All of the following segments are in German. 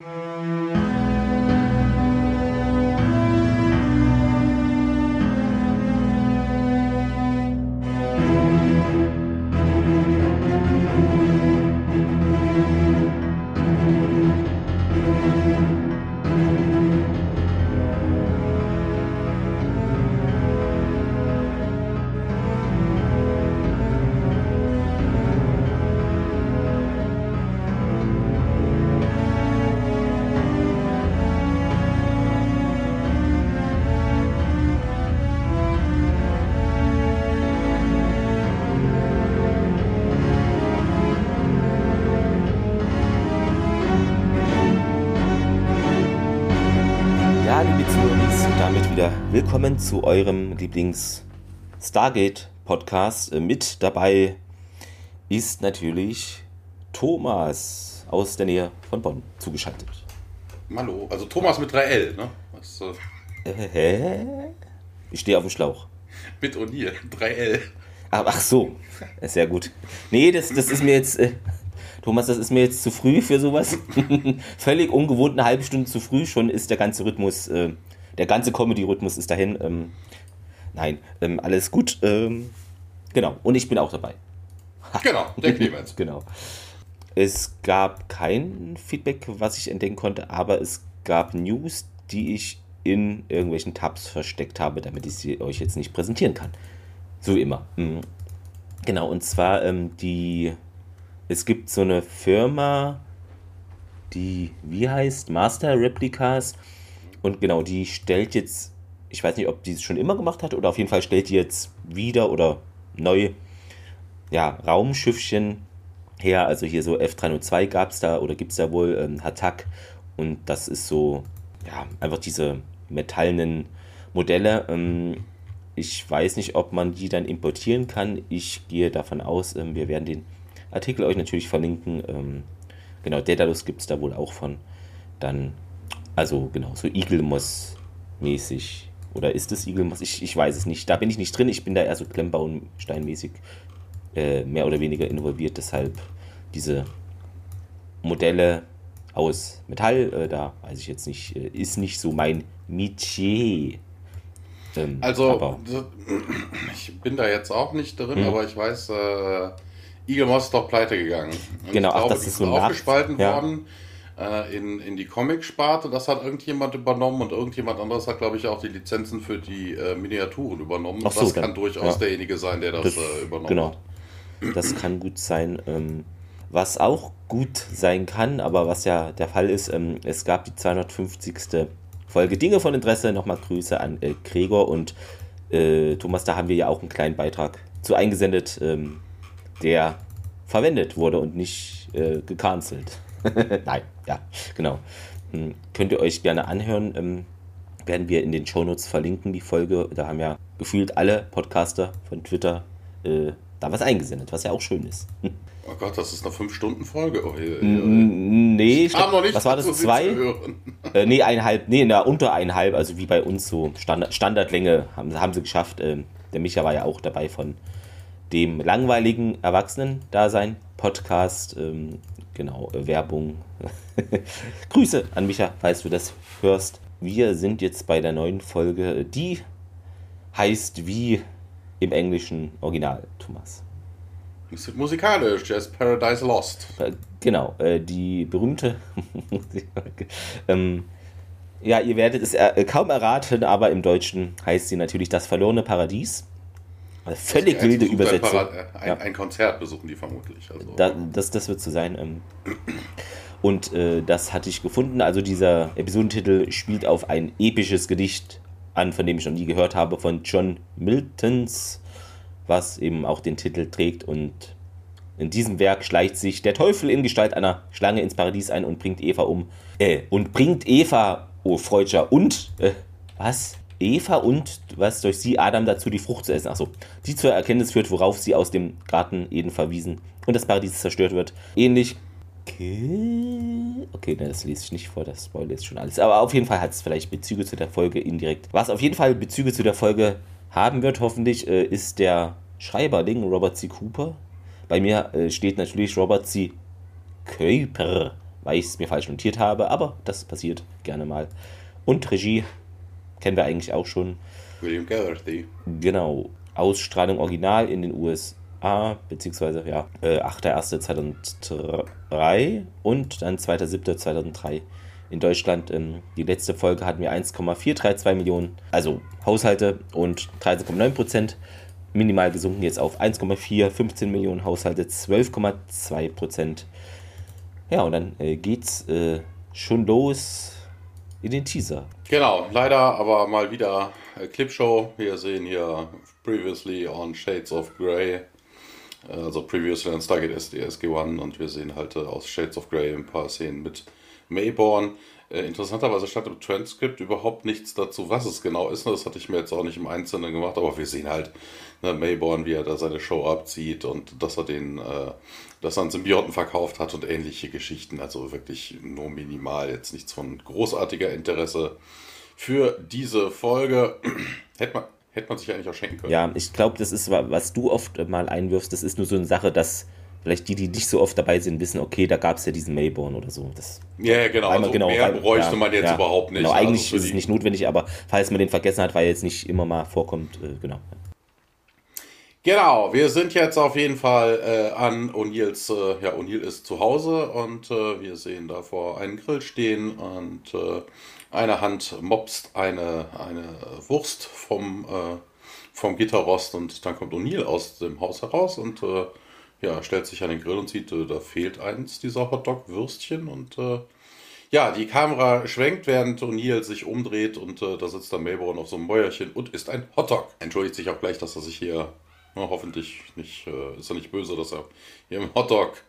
Ja, willkommen zu eurem Lieblings-Stargate-Podcast. Äh, Mit dabei ist natürlich Thomas aus der Nähe von Bonn zugeschaltet. Hallo, also Thomas mit 3L, ne? Was, äh, Äh, hä? Ich stehe auf dem Schlauch. mit O'Neill, 3L. Ah, Ach so, sehr gut. Nee, das, das ist mir jetzt, äh, Thomas, das ist mir jetzt zu früh für sowas. Völlig ungewohnt, eine halbe Stunde zu früh. Schon ist der ganze Rhythmus, äh, der ganze Comedy-Rhythmus ist dahin. Ähm, nein, ähm, alles gut. Ähm, genau, und ich bin auch dabei. Genau, der Clemens. Genau. Es gab kein Feedback, was ich entdecken konnte, aber es gab News, die ich in irgendwelchen Tabs versteckt habe, damit ich sie euch jetzt nicht präsentieren kann. So wie immer. Mhm. Genau, und zwar ähm, die. Es gibt so eine Firma, die, wie heißt, Master Replicas. Und genau, die stellt jetzt, ich weiß nicht, ob die es schon immer gemacht hat, oder auf jeden Fall stellt die jetzt wieder oder neu, ja, Raumschiffchen her. Also hier so F302 gab es da oder gibt es da wohl, ähm, Hatak. Und das ist so, ja, einfach diese metallenen Modelle. Ähm, ich weiß nicht, ob man die dann importieren kann. Ich gehe davon aus, ähm, wir werden den Artikel euch natürlich verlinken. Ähm, genau, Daedalus gibt es da wohl auch von. Dann, also genau, so Igelmoss-mäßig. Oder ist es Igelmoss? Ich, ich weiß es nicht. Da bin ich nicht drin. Ich bin da eher so Klemmbauensteinmäßig äh, mehr oder weniger involviert. Deshalb diese Modelle aus Metall, äh, da weiß ich jetzt nicht, äh, ist nicht so mein Metier. Ähm, Also, ich bin da jetzt auch nicht drin, Mhm. aber ich weiß, äh, Moss ist doch pleite gegangen. Und Genau, ich ach, glaube, das die ist so aufgespalten ja. worden äh, in, in die Comic-Sparte. Das hat irgendjemand übernommen und irgendjemand anderes hat, glaube ich, auch die Lizenzen für die äh, Miniaturen übernommen. Ach so, das dann- kann durchaus ja. derjenige sein, der das, Das- äh, übernommen genau. hat. Das kann gut sein. Ähm, was auch gut sein kann, aber was ja der Fall ist, ähm, es gab die 250. Folge Dinge von Interesse. Nochmal Grüße an äh, Gregor und äh, Thomas. Da haben wir ja auch einen kleinen Beitrag zu eingesendet, ähm, der verwendet wurde und nicht äh, gecancelt. Nein, ja, genau. Hm, könnt ihr euch gerne anhören. Ähm, werden wir in den Shownotes verlinken, die Folge. Da haben ja gefühlt alle Podcaster von Twitter äh, da was eingesendet, was ja auch schön ist. Oh Gott, das ist eine 5-Stunden-Folge. Oh, je, je, je. Mm, Nee, ich Kam noch glaub, nicht was war das? Zwei? Äh, nee, eineinhalb, nee, na, unter eineinhalb, also wie bei uns so Standard, Standardlänge haben, haben sie geschafft. Ähm, der Micha war ja auch dabei von dem langweiligen Erwachsenen-Dasein, Podcast, ähm, genau, äh, Werbung. Grüße an Micha, falls du das hörst. Wir sind jetzt bei der neuen Folge, die heißt wie im englischen Original, Thomas. Es ist musikalisch, Jazz Paradise Lost. Äh, Genau, äh, die berühmte. ähm, ja, ihr werdet es äh, kaum erraten, aber im Deutschen heißt sie natürlich das verlorene Paradies. Eine völlig Eins wilde besucht ein Übersetzung. Äh, Ein, Ja. ein Konzert besuchen die vermutlich. Also, Da, das, das wird so sein. Ähm. Und äh, das hatte ich gefunden. Also dieser Episodentitel spielt auf ein episches Gedicht an, von dem ich noch nie gehört habe, von John Miltons, was eben auch den Titel trägt. Und in diesem Werk schleicht sich der Teufel in Gestalt einer Schlange ins Paradies ein und bringt Eva um. Äh, und bringt Eva, oh Freudscher, und, äh, was? Eva und was durch sie Adam dazu die Frucht zu essen. Achso, die zur Erkenntnis führt, worauf sie aus dem Garten Eden verwiesen und das Paradies zerstört wird. Ähnlich. Okay, okay ne, das lese ich nicht vor, das spoilert jetzt schon alles. Aber auf jeden Fall hat es vielleicht Bezüge zu der Folge indirekt. Was auf jeden Fall Bezüge zu der Folge haben wird, hoffentlich, äh, ist der Schreiberling Robert C. Cooper. Bei mir äh, steht natürlich Robert C. Kuiper weil ich es mir falsch notiert habe, aber das passiert gerne mal. Und Regie kennen wir eigentlich auch schon. William Garrethy. Genau. Ausstrahlung original in den USA, beziehungsweise ja, äh, 8.1.2003 und dann 2.7.2003 in Deutschland. Ähm, die letzte Folge hatten wir 1,432 Millionen, also Haushalte und 13,9 Prozent. Minimal gesunken jetzt auf 1,4, 15 Millionen Haushalte, 12,2 Prozent. Ja, und dann äh, geht's äh, schon los in den Teaser. Genau, leider aber mal wieder äh, Clipshow. Wir sehen hier previously on Shades of Grey. Also previously on Stargate SG-1 und wir sehen halt äh, aus Shades of Grey ein paar Szenen mit Mayborn. Äh, interessanterweise stand im Transkript überhaupt nichts dazu, was es genau ist. Das hatte ich mir jetzt auch nicht im Einzelnen gemacht, aber wir sehen halt ne, Mayborn, wie er da seine Show abzieht und dass er den, äh, dass er einen Symbioten verkauft hat und ähnliche Geschichten. Also wirklich nur minimal, jetzt nichts von großartiger Interesse für diese Folge. Hätte man, hätte man sich eigentlich auch schenken können. Ja, ich glaube, das ist, was du oft mal einwirfst, das ist nur so eine Sache, dass vielleicht die, die nicht so oft dabei sind, wissen, okay, da gab es ja diesen Mayborn oder so. Das ja, genau. Also genau mehr bräuchte ja, man jetzt ja, überhaupt nicht. Genau, eigentlich also ist es nicht notwendig, aber falls man den vergessen hat, weil er jetzt nicht immer mal vorkommt, äh, genau. Genau, wir sind jetzt auf jeden Fall äh, an O'Neills, äh, ja, O'Neill ist zu Hause und äh, wir sehen da vor einen Grill stehen und äh, eine Hand mopst eine, eine Wurst vom, äh, vom Gitterrost und dann kommt O'Neill aus dem Haus heraus und äh, ja, stellt sich an den Grill und sieht, da fehlt eins dieser Hotdog-Würstchen und ja, die Kamera schwenkt, während O'Neill sich umdreht und da sitzt der Melbourne auf so einem Mäuerchen und isst ein Hotdog. Entschuldigt sich auch gleich, dass er sich hier ja, hoffentlich nicht, äh, ist er nicht böse, dass er hier im Hotdog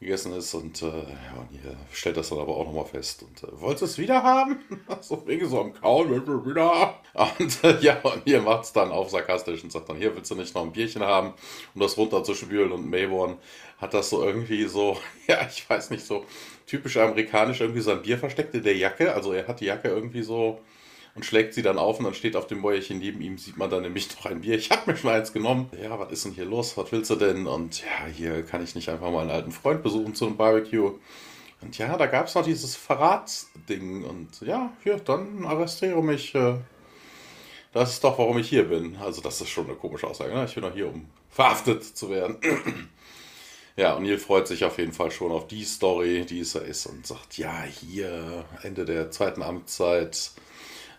gegessen ist und äh, ja, und hier stellt das dann aber auch nochmal fest. Und äh, wollt es wieder haben? so wegen so am Kauen, wieder. Und äh, ja, und hier macht es dann auf sarkastisch und sagt dann, hier willst du nicht noch ein Bierchen haben, um das runterzuspülen. Und Mayborn hat das so irgendwie so, ja, ich weiß nicht, so typisch amerikanisch irgendwie sein Bier versteckt in der Jacke. Also er hat die Jacke irgendwie so und schlägt sie dann auf und dann steht auf dem Bäuerchen neben ihm, sieht man dann nämlich noch ein Bier. Ich habe mir schon eins genommen. Ja, was ist denn hier los? Was willst du denn? Und ja, hier kann ich nicht einfach mal einen alten Freund besuchen zu einem Barbecue. Und ja, da gab es noch dieses Verratsding. Und ja, hier, dann arrestiere mich. Äh, das ist doch, warum ich hier bin. Also, das ist schon eine komische Aussage. Ne? Ich bin doch hier, um verhaftet zu werden. Ja, und Neil freut sich auf jeden Fall schon auf die Story, die es da ist und sagt, ja, hier, Ende der zweiten Amtszeit,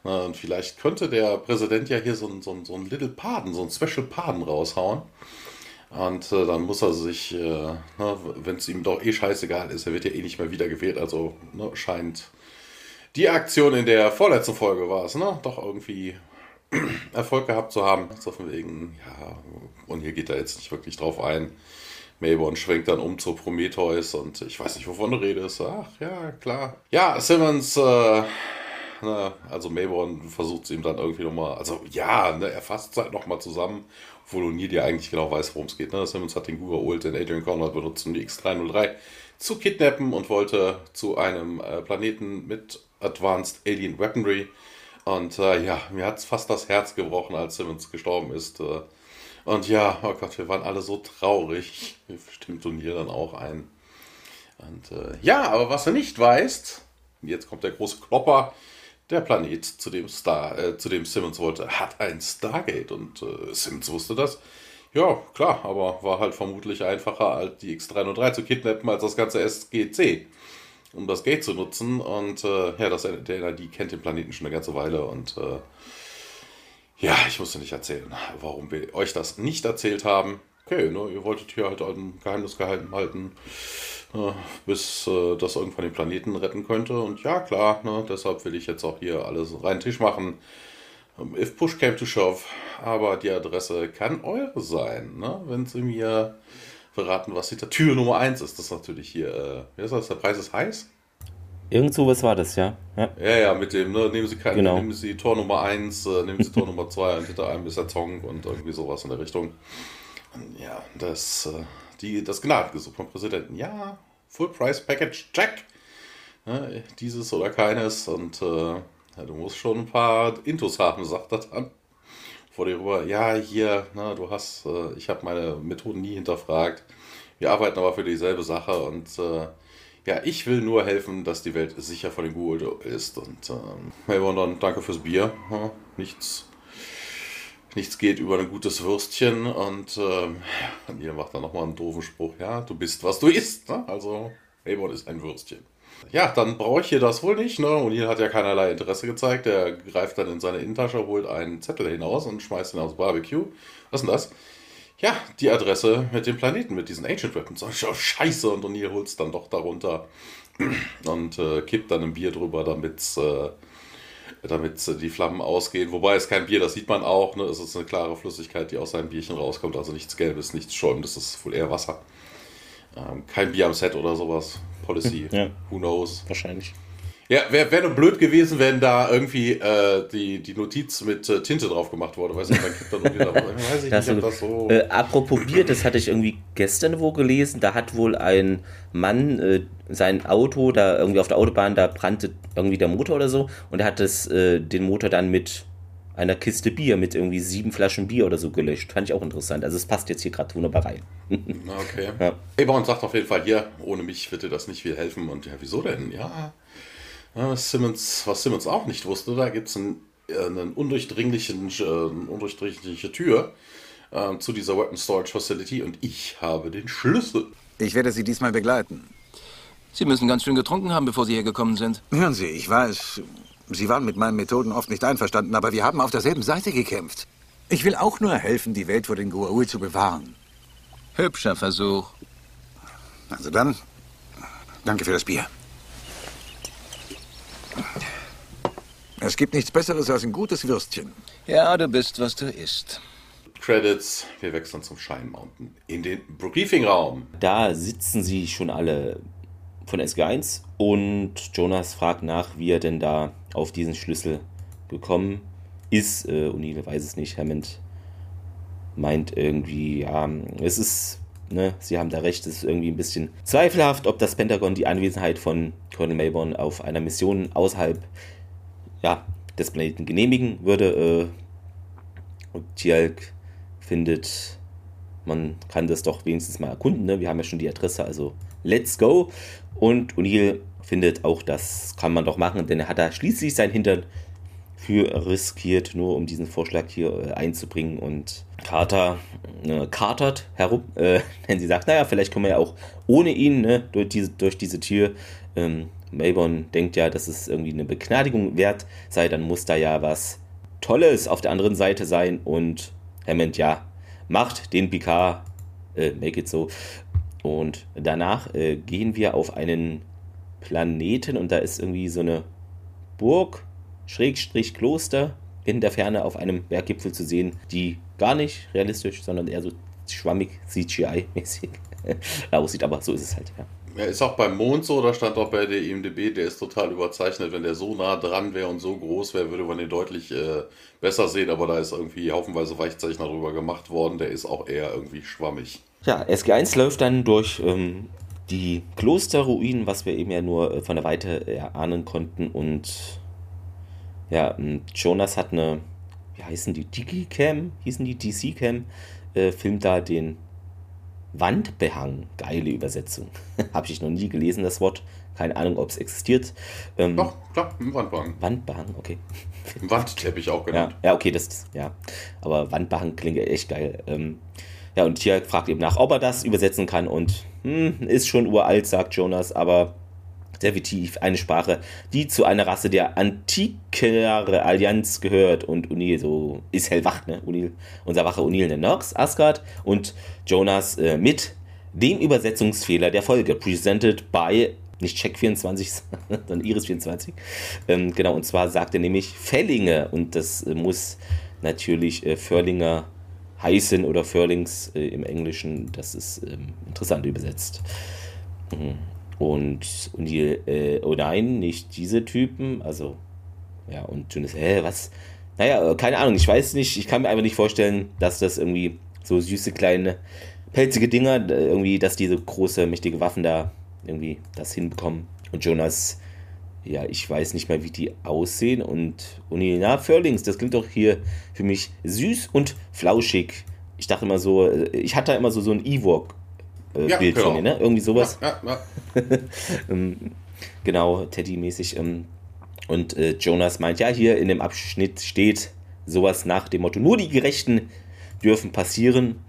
und vielleicht könnte der Präsident ja hier so ein, so ein, so ein Little Pardon, so ein Special Pardon raushauen. Und äh, dann muss er sich, äh, wenn es ihm doch eh scheißegal ist, er wird ja eh nicht mehr wiedergewählt, also ne, scheint die Aktion in der vorletzten Folge war es, ne, doch irgendwie Erfolg gehabt zu haben. So von wegen, ja, und hier geht er jetzt nicht wirklich drauf ein. Mayborn schwenkt dann um zu Prometheus und ich weiß nicht, wovon du redest. Ach ja, klar. Ja, Simmons äh, Ne? Also Mayborn versucht es ihm dann irgendwie nochmal, also ja, ne, er fasst es halt nochmal zusammen, obwohl O'Neill ja eigentlich genau weiß, worum es geht. Ne? Simmons hat den Google geholt, den Adrian Conrad benutzt, um die X303 zu kidnappen und wollte zu einem äh, Planeten mit Advanced Alien Weaponry. Und äh, ja, mir hat es fast das Herz gebrochen, als Simmons gestorben ist. Äh, und ja, oh Gott, wir waren alle so traurig. Stimmt O'Neill dann auch ein. Und äh, ja, aber was er nicht weiß, jetzt kommt der große Klopper, der Planet, zu dem, Star, äh, zu dem Simmons wollte, hat ein Stargate und äh, Simmons wusste das. Ja, klar, aber war halt vermutlich einfacher, als die X303 zu kidnappen, als das ganze SGC, um das Gate zu nutzen. Und äh, ja, das, der NID kennt den Planeten schon eine ganze Weile und äh, ja, ich musste nicht erzählen, warum wir euch das nicht erzählt haben. Okay, ne, ihr wolltet hier halt ein Geheimnis geheim halten äh, bis äh, das irgendwann den Planeten retten könnte. Und ja, klar, ne, deshalb will ich jetzt auch hier alles rein Tisch machen. Ähm, if push came to shove, aber die Adresse kann eure sein, ne? wenn sie mir verraten, was hinter Tür Nummer 1 ist. Das ist natürlich hier, äh, wie ist das, der Preis ist heiß? Irgend sowas war das, ja. Ja, ja, ja mit dem, ne, nehmen Sie keine, genau. nehmen Sie Tor Nummer 1, äh, nehmen Sie Tor Nummer 2 und hinter einem ist der Zong und irgendwie sowas in der Richtung. Ja, das, äh, die, das Gnadengesuch vom Präsidenten. Ja, Full Price Package, check. Ja, dieses oder keines. Und äh, ja, du musst schon ein paar Intos haben, sagt er dann. Vor dir rüber, ja, hier, na, du hast, äh, ich habe meine Methoden nie hinterfragt. Wir arbeiten aber für dieselbe Sache und äh, Ja, ich will nur helfen, dass die Welt sicher vor den Google ist. Und ähm, hey, dann danke fürs Bier. Ja, nichts, nichts geht über ein gutes Würstchen. Und ähm, ihr macht dann nochmal einen doofen Spruch. Ja, du bist, was du isst. Ne? Also, Avon ist ein Würstchen. Ja, dann brauche ich hier das wohl nicht. Ne? Und hier hat ja keinerlei Interesse gezeigt. Er greift dann in seine Innentasche, holt einen Zettel hinaus und schmeißt ihn aufs Barbecue. Was ist denn das? Ja, die Adresse mit dem Planeten, mit diesen Ancient Weapons. Oh, scheiße, und O'Neill holt es dann doch darunter und äh, kippt dann ein Bier drüber, damit äh, damit die Flammen ausgehen. Wobei es kein Bier, das sieht man auch. Ne? Es ist eine klare Flüssigkeit, die aus seinem Bierchen rauskommt. Also nichts Gelbes, nichts Schäumendes, das ist wohl eher Wasser. Ähm, kein Bier am Set oder sowas. Policy. Ja. Who knows? Wahrscheinlich. Ja, wäre wär nur blöd gewesen, wenn da irgendwie äh, die, die Notiz mit äh, Tinte drauf gemacht wurde. Weiß nicht, dann kippt da wieder. Weiß ich Das nicht, ob so- das so. Äh, apropos Bier, das hatte ich irgendwie gestern wo gelesen. Da hat wohl ein Mann äh, sein Auto, da irgendwie auf der Autobahn, da brannte irgendwie der Motor oder so. Und er hat das, äh, den Motor dann mit einer Kiste Bier, mit irgendwie sieben Flaschen Bier oder so gelöscht. Fand ich auch interessant. Also es passt jetzt hier gerade wunderbar rein. Okay. Ja. Abraham sagt auf jeden Fall, hier, ohne mich wird dir das nicht viel helfen. Und ja, wieso denn? Ja, ja, Simmons, was Simmons auch nicht wusste, da gibt es einen, äh, einen undurchdringlichen, äh, eine undurchdringliche Tür äh, zu dieser Weapon Storage Facility und ich habe den Schlüssel. Ich werde Sie diesmal begleiten. Sie müssen ganz schön getrunken haben, bevor Sie hier gekommen sind. Hören Sie, ich weiß, Sie waren mit meinen Methoden oft nicht einverstanden, aber wir haben auf derselben Seite gekämpft. Ich will auch nur helfen, die Welt vor den Goa'uld zu bewahren. Hübscher Versuch. Also dann, danke für das Bier. Es gibt nichts Besseres als ein gutes Würstchen. Ja, du bist, was du isst. Credits, wir wechseln zum Shine Mountain in den Briefing-Raum. Da sitzen sie schon alle von SG1 und Jonas fragt nach, wie er denn da auf diesen Schlüssel gekommen ist. Äh, O'Neill weiß es nicht. Hammond meint irgendwie, ja, es ist, ne, sie haben da recht, es ist irgendwie ein bisschen zweifelhaft, ob das Pentagon die Anwesenheit von Colonel Mayborn auf einer Mission außerhalb ja, des Planeten genehmigen würde. Äh, und Tialk findet, man kann das doch wenigstens mal erkunden. Ne? Wir haben ja schon die Adresse, also let's go. Und O'Neill findet auch, das kann man doch machen, denn er hat da schließlich sein Hintern für riskiert, nur um diesen Vorschlag hier äh, einzubringen. Und Carter äh, cartert herum, äh, denn sie sagt, naja, vielleicht können wir ja auch ohne ihn ne, durch, diese, durch diese Tür. Ähm, Mayborn denkt ja, dass es irgendwie eine Begnadigung wert sei, dann muss da ja was Tolles auf der anderen Seite sein. Und Hammond, ja, macht den Picard, äh, make it so. Und danach äh, gehen wir auf einen Planeten und da ist irgendwie so eine Burg, Schrägstrich Kloster, in der Ferne auf einem Berggipfel zu sehen, die gar nicht realistisch, sondern eher so schwammig CGI-mäßig aussieht, aber so ist es halt, ja. Ja, ist auch beim Mond so, da stand auch bei der IMDB, der ist total überzeichnet. Wenn der so nah dran wäre und so groß wäre, würde man den deutlich äh, besser sehen, aber da ist irgendwie haufenweise Weichzeichner drüber gemacht worden. Der ist auch eher irgendwie schwammig. Ja, SG1 läuft dann durch ähm, die Klosterruinen, was wir eben ja nur äh, von der Weite erahnen konnten. Und ja, ähm, Jonas hat eine, wie heißen die, Digicam, hießen die DC-Cam, äh, filmt da den Wandbehang. Geile Übersetzung. Habe ich noch nie gelesen, das Wort. Keine Ahnung, ob es existiert. Ähm, Doch, klar, im Wandbahn. Wandbehang, okay. Wandteppich auch Ja, genannt. ja, okay, das ist, ja. Aber Wandbahn klingt ja echt geil. Ähm, ja, und hier fragt eben nach, ob er das übersetzen kann und hm, ist schon uralt, sagt Jonas, aber definitiv eine Sprache, die zu einer Rasse der antikere Allianz gehört und O'Neill so ist hellwach, ne? O'Neill, unser wache O'Neill nennt Nox, Asgard und Jonas äh, mit dem Übersetzungsfehler der Folge, presented by nicht Check24, sondern Iris24. Ähm, genau, und zwar sagt er nämlich Fellinge und das äh, muss natürlich äh, Förlinger heißen oder Förlings äh, im Englischen. Das ist ähm, interessant übersetzt. Mhm. Und, und die, äh, oh nein, nicht diese Typen. Also, ja, und Jonas, hä, was? Naja, äh, keine Ahnung, ich weiß nicht. Ich kann mir einfach nicht vorstellen, dass das irgendwie so süße kleine pelzige Dinger, äh, irgendwie, dass diese große, mächtige Waffen da irgendwie das hinbekommen. Und Jonas, ja, ich weiß nicht mal, wie die aussehen. Und Uni, na, Furlings, das klingt doch hier für mich süß und flauschig. Ich dachte immer so, äh, ich hatte immer so, so ein Ewok äh, Ja, Bild genau. von ihr, ne? Irgendwie sowas. Ja, ja. Ähm, genau, Teddy-mäßig. Ähm, und äh, Jonas meint, ja, hier in dem Abschnitt steht sowas nach dem Motto, nur die Gerechten dürfen passieren.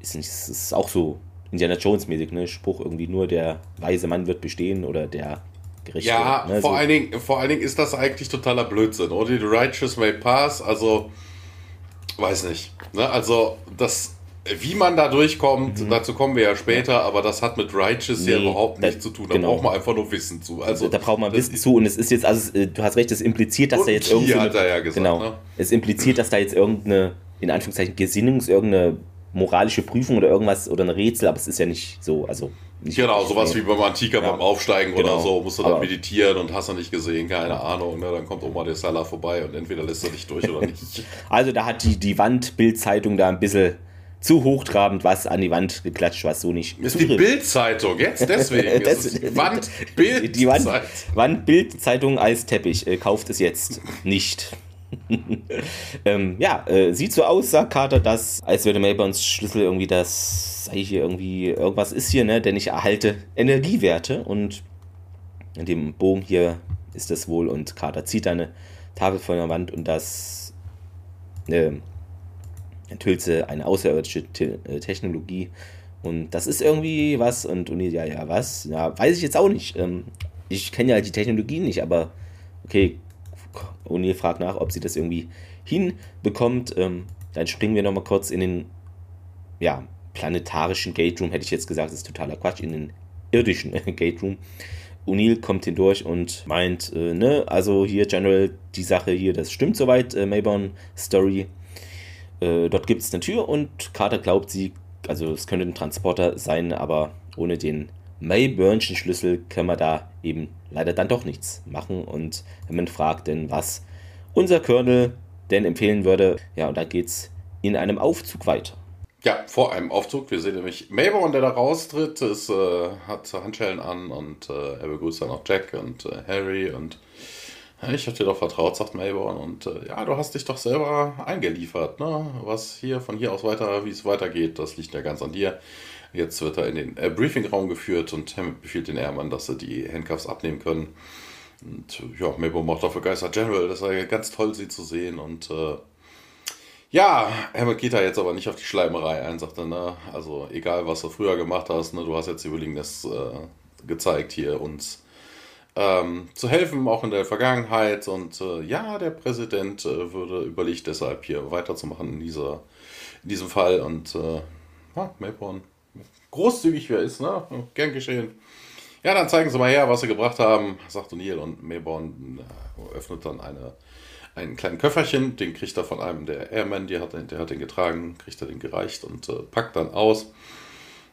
Ist, nicht, ist auch so Indiana Jones-mäßig, ne? Spruch irgendwie nur der weise Mann wird bestehen oder der Gerechte. Ja, ne? vor, so. allen Dingen, vor allen Dingen ist das eigentlich totaler Blödsinn, oder? The Righteous May Pass, also, weiß nicht. Ne? Also, das, wie man da durchkommt, dazu kommen wir ja später, aber das hat mit Righteous ja Mhm. Nee, überhaupt da- nichts zu tun. Da genau. braucht man einfach nur Wissen zu. Also, da braucht man Wissen zu und es ist jetzt, also äh, du hast recht, es impliziert, dass da jetzt irgendwie. er ja gesagt, genau. ne? Es impliziert, dass da jetzt irgendeine, in Anführungszeichen, Gesinnungs-, irgendeine moralische Prüfung oder irgendwas oder ein Rätsel, aber es ist ja nicht so, also. Nicht Genau, sowas wie beim Antiker Ja. beim Aufsteigen Genau. oder so, musst du dann Aber- meditieren und hast du nicht gesehen, keine Ahnung. Ne? Dann kommt Oma de Salah vorbei und entweder lässt er dich durch oder nicht. Also da hat die, die Wand-Bild-Zeitung da ein bisschen zu hochtrabend was an die Wand geklatscht, was so nicht. Ist die Bild-Zeitung, jetzt deswegen. Es Das- ist die Die Wand-Bild-Zeitung. Wand, Wand-Bild-Zeitung als Teppich. Äh, kauft es jetzt nicht. ähm, ja, äh, sieht so aus, sagt Carter, dass, als würde Melbournes Schlüssel irgendwie das, sei hier irgendwie, irgendwas ist hier, ne, denn ich erhalte Energiewerte und in dem Bogen hier ist das wohl und Carter zieht eine Tafel von der Wand und das äh, sie eine außerirdische Te äh, Technologie und das ist irgendwie was und Uni, ja, ja, was? Ja, weiß ich jetzt auch nicht. Ähm, ich kenne ja die Technologien nicht, aber okay, O'Neill fragt nach, ob sie das irgendwie hinbekommt. Ähm, dann springen wir nochmal kurz in den ja, planetarischen Gate Room, hätte ich jetzt gesagt, das ist totaler Quatsch, in den irdischen Gate Room. O'Neill kommt hindurch und meint, äh, ne, also hier General, die Sache hier, das stimmt soweit, äh, Mayborn Story. Äh, dort gibt es eine Tür und Carter glaubt, sie, also es könnte ein Transporter sein, aber ohne den Mayburnschen Schlüssel können wir da eben leider dann doch nichts machen. Und Hammond fragt denn, was unser Colonel denn empfehlen würde. Ja, und da geht's in einem Aufzug weiter. Ja, vor einem Aufzug. Wir sehen nämlich Mayborn, der da raustritt, ist, äh, hat Handschellen an und äh, er begrüßt dann auch Jack und äh, Harry und ich hab dir doch vertraut, sagt Mayborn. Und äh, ja, du hast dich doch selber eingeliefert, ne? Was hier von hier aus weiter, wie es weitergeht, das liegt ja ganz an dir. Jetzt wird er in den äh, Briefingraum geführt und Hammond befiehlt den Airman, dass sie die Handcuffs abnehmen können. Und ja, Mayborn macht dafür Geister General. Das sei ganz toll, sie zu sehen. Und äh, ja, Hammond geht da jetzt aber nicht auf die Schleimerei ein, sagt er, ne? Also egal, was du früher gemacht hast, ne? Du hast jetzt die Willingness äh, gezeigt, hier uns ähm, zu helfen, auch in der Vergangenheit. Und äh, ja, der Präsident äh, würde überlegt deshalb hier weiterzumachen in, dieser, in diesem Fall. Und äh, ja, Mayborn, großzügig wie er ist, ne? Gern geschehen. Ja, dann zeigen sie mal her, was sie gebracht haben, sagt O'Neill. Und Mayborn äh, öffnet dann eine, ein kleinen Köfferchen. Den kriegt er von einem der Airmen, die hat, der hat den getragen, kriegt er den gereicht und äh, packt dann aus.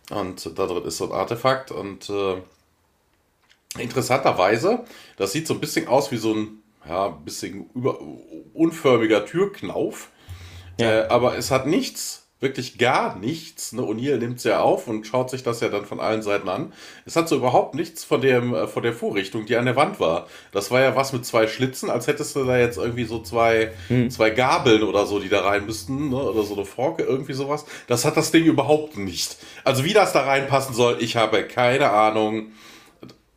Und da drin ist so ein Artefakt. Und äh, interessanterweise, das sieht so ein bisschen aus wie so ein ja, bisschen über, unförmiger Türknauf. Ja. Äh, aber es hat nichts, wirklich gar nichts. Ne? O'Neill nimmt es ja auf und schaut sich das ja dann von allen Seiten an. Es hat so überhaupt nichts von, dem, äh, von der Vorrichtung, die an der Wand war. Das war ja was mit zwei Schlitzen, als hättest du da jetzt irgendwie so zwei, zwei Gabeln oder so, die da rein müssten. Ne? Oder so eine Forke, irgendwie sowas. Das hat das Ding überhaupt nicht. Also wie das da reinpassen soll, ich habe keine Ahnung.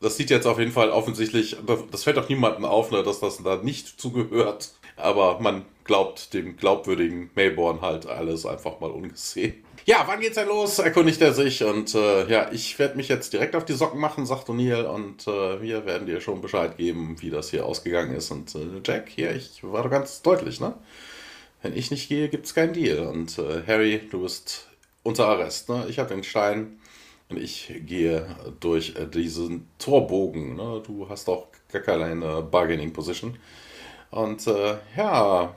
Das sieht jetzt auf jeden Fall offensichtlich, das fällt auch niemandem auf, ne, dass das da nicht zugehört. Aber man glaubt dem glaubwürdigen Mayborn halt alles einfach mal ungesehen. Ja, wann geht's denn los? Erkundigt er sich. Und äh, ja, ich werde mich jetzt direkt auf die Socken machen, sagt O'Neill. Und äh, wir werden dir schon Bescheid geben, wie das hier ausgegangen ist. Und äh, Jack, hier, ich war doch ganz deutlich, ne? Wenn ich nicht gehe, gibt's keinen Deal. Und äh, Harry, du bist unter Arrest, ne? Ich habe den Stein. Und ich gehe durch äh, diesen Torbogen. Ne? Du hast auch gar keine Bargaining Position. Und äh, ja,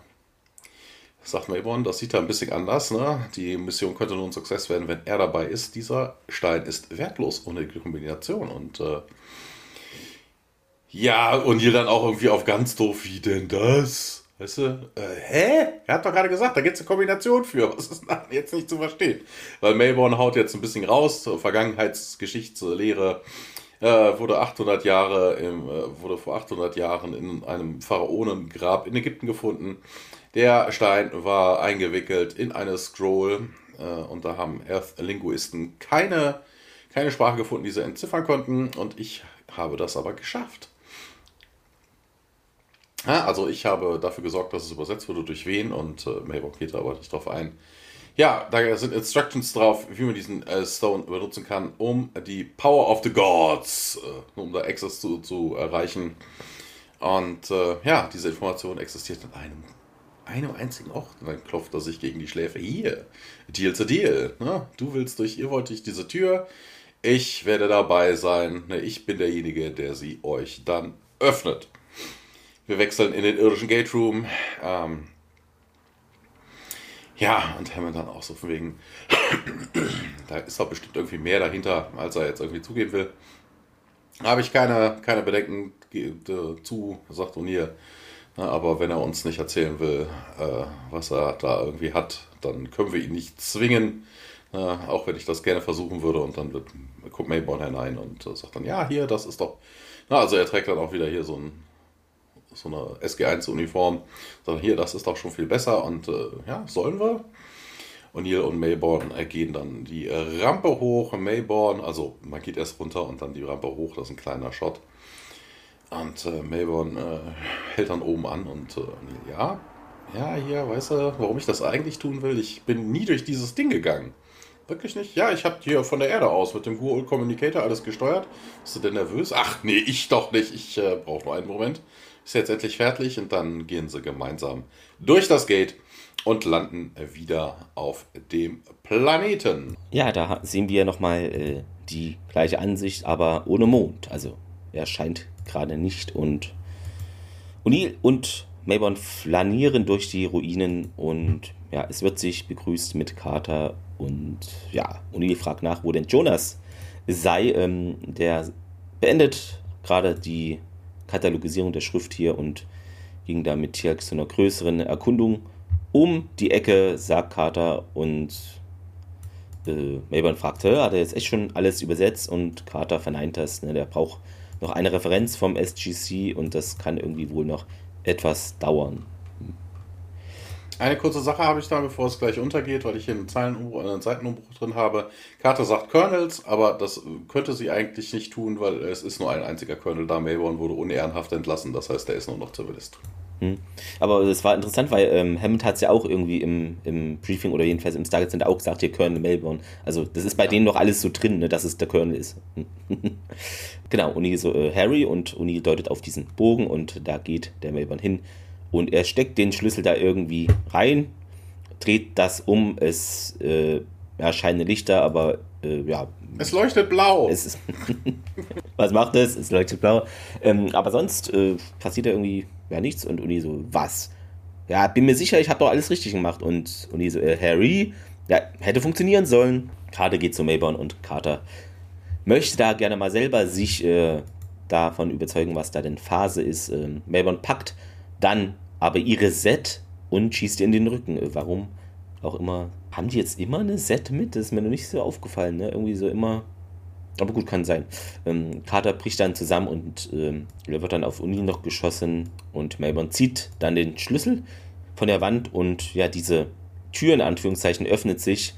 sagt Mayborn, das sieht da ein bisschen anders. Ne? Die Mission könnte nur ein Success werden, wenn er dabei ist. Dieser Stein ist wertlos ohne die Kombination. Und äh, ja, und hier dann auch irgendwie auf ganz doof, wie denn das? Weißt du, äh, hä? Er hat doch gerade gesagt, da gibt es eine Kombination für. Was ist denn jetzt nicht zu verstehen? Weil Melbourne haut jetzt ein bisschen raus, zur Vergangenheitsgeschichtslehre. Äh, wurde 800 Jahre, im, äh, wurde vor 800 Jahren in einem Pharaonengrab in Ägypten gefunden. Der Stein war eingewickelt in eine Scroll, Äh, und da haben Earth-Linguisten keine, keine Sprache gefunden, die sie entziffern konnten. Und ich habe das aber geschafft. Ja, also ich habe dafür gesorgt, dass es übersetzt wurde durch wen und äh, Maybach geht da aber nicht drauf ein. Ja, da sind Instructions drauf, wie man diesen äh, Stone benutzen kann, um die Power of the Gods, äh, um da Access zu, zu erreichen. Und äh, ja, diese Information existiert in einem, einem einzigen Ort. Und dann klopft er sich gegen die Schläfe. Hier, Deal's a Deal. Ne? Du willst durch, ihr wollt durch diese Tür. Ich werde dabei sein. Ne? Ich bin derjenige, der sie euch dann öffnet. Wir wechseln in den irdischen Gate Room. Ähm, ja, und Hammond dann auch so von wegen, da ist doch bestimmt irgendwie mehr dahinter, als er jetzt irgendwie zugeben will. Habe ich keine, keine Bedenken zu, sagt O'Neill. Aber wenn er uns nicht erzählen will, äh, was er da irgendwie hat, dann können wir ihn nicht zwingen. Auch wenn ich das gerne versuchen würde. Und dann kommt Mayborn hinein und äh, sagt dann, ja, hier, das ist doch. also er trägt dann auch wieder hier so ein so eine SG1-Uniform. Sagen, hier, das ist doch schon viel besser und äh, ja, sollen wir? O'Neill und Mayborn gehen dann die Rampe hoch. Mayborn, also man geht erst runter und dann die Rampe hoch, das ist ein kleiner Shot. Und äh, Mayborn äh, hält dann oben an und äh, ja, ja, hier, weißt du, warum ich das eigentlich tun will? Ich bin nie durch dieses Ding gegangen. Wirklich nicht? Ja, ich habe hier von der Erde aus mit dem Google Communicator alles gesteuert. Bist du denn nervös? Ach, nee, ich doch nicht. Ich äh, brauche nur einen Moment ist jetzt endlich fertig und dann gehen sie gemeinsam durch das Gate und landen wieder auf dem Planeten. Ja, da sehen wir nochmal äh, die gleiche Ansicht, aber ohne Mond. Also er scheint gerade nicht und O'Neill und Mayborn flanieren durch die Ruinen und ja, es wird sich begrüßt mit Carter und ja, O'Neill fragt nach, wo denn Jonas sei. Ähm, der beendet gerade die Katalogisierung der Schrift hier und ging da mit Tiak zu einer größeren Erkundung um die Ecke, sagt Carter und äh, Mayborn fragt, hat er jetzt echt schon alles übersetzt und Carter verneint das. Ne? Der braucht noch eine Referenz vom SGC und das kann irgendwie wohl noch etwas dauern. Eine kurze Sache habe ich da, bevor es gleich untergeht, weil ich hier einen, Zeilenumbruch, einen Seitenumbruch drin habe. Carter sagt Colonels, aber das könnte sie eigentlich nicht tun, weil es ist nur ein einziger Colonel da. Mayborn wurde unehrenhaft entlassen, das heißt, der ist nur noch Zivilist. Hm. Aber es war interessant, weil ähm, Hammond hat es ja auch irgendwie im, im Briefing oder jedenfalls im Stargate Center auch gesagt, hier Colonel Melbourne. Also das ist bei ja. denen noch alles so drin, ne, dass es der Colonel ist. genau, Uni so äh, Harry und Uni deutet auf diesen Bogen und da geht der Melbourne hin und er steckt den Schlüssel da irgendwie rein, dreht das um, es äh, erscheinen Lichter, aber äh, ja. Es leuchtet blau. Es was macht es? Es leuchtet blau. Ähm, aber sonst äh, passiert da irgendwie ja nichts und Uni so, was? Ja, bin mir sicher, ich habe doch alles richtig gemacht. Und Uni so, äh, Harry, ja, hätte funktionieren sollen. Carter geht zu Mayborn und Carter möchte da gerne mal selber sich äh, davon überzeugen, was da denn Phase ist. Ähm, Mayborn packt dann aber ihre Set und schießt ihr in den Rücken. Äh, warum auch immer. Haben die jetzt immer eine Set mit? Das ist mir noch nicht so aufgefallen, ne? Irgendwie so immer. Aber gut, kann sein. Ähm, Carter bricht dann zusammen und ähm, er wird dann auf Uni noch geschossen und Melbourne zieht dann den Schlüssel von der Wand und ja, diese Tür in Anführungszeichen öffnet sich.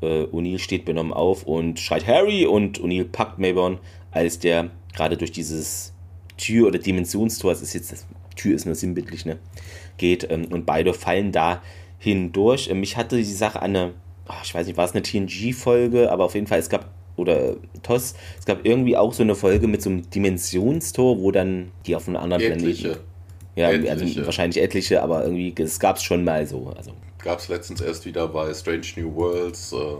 Äh, O'Neill steht benommen auf und schreit Harry und O'Neill packt Mayborn, als der gerade durch dieses Tür- oder Dimensionstor, es ist jetzt Tür ist nur sinnbildlich, ne? Geht ähm, und beide fallen da hindurch. Ähm, mich hatte die Sache an eine, oh, ich weiß nicht, war es eine TNG-Folge, aber auf jeden Fall, es gab, oder TOS, es gab irgendwie auch so eine Folge mit so einem Dimensionstor, wo dann die auf einem anderen etliche. Planeten. Ja, etliche. also wahrscheinlich etliche, aber irgendwie, es gab es schon mal so. Also. Gab es letztens erst wieder bei Strange New Worlds. Äh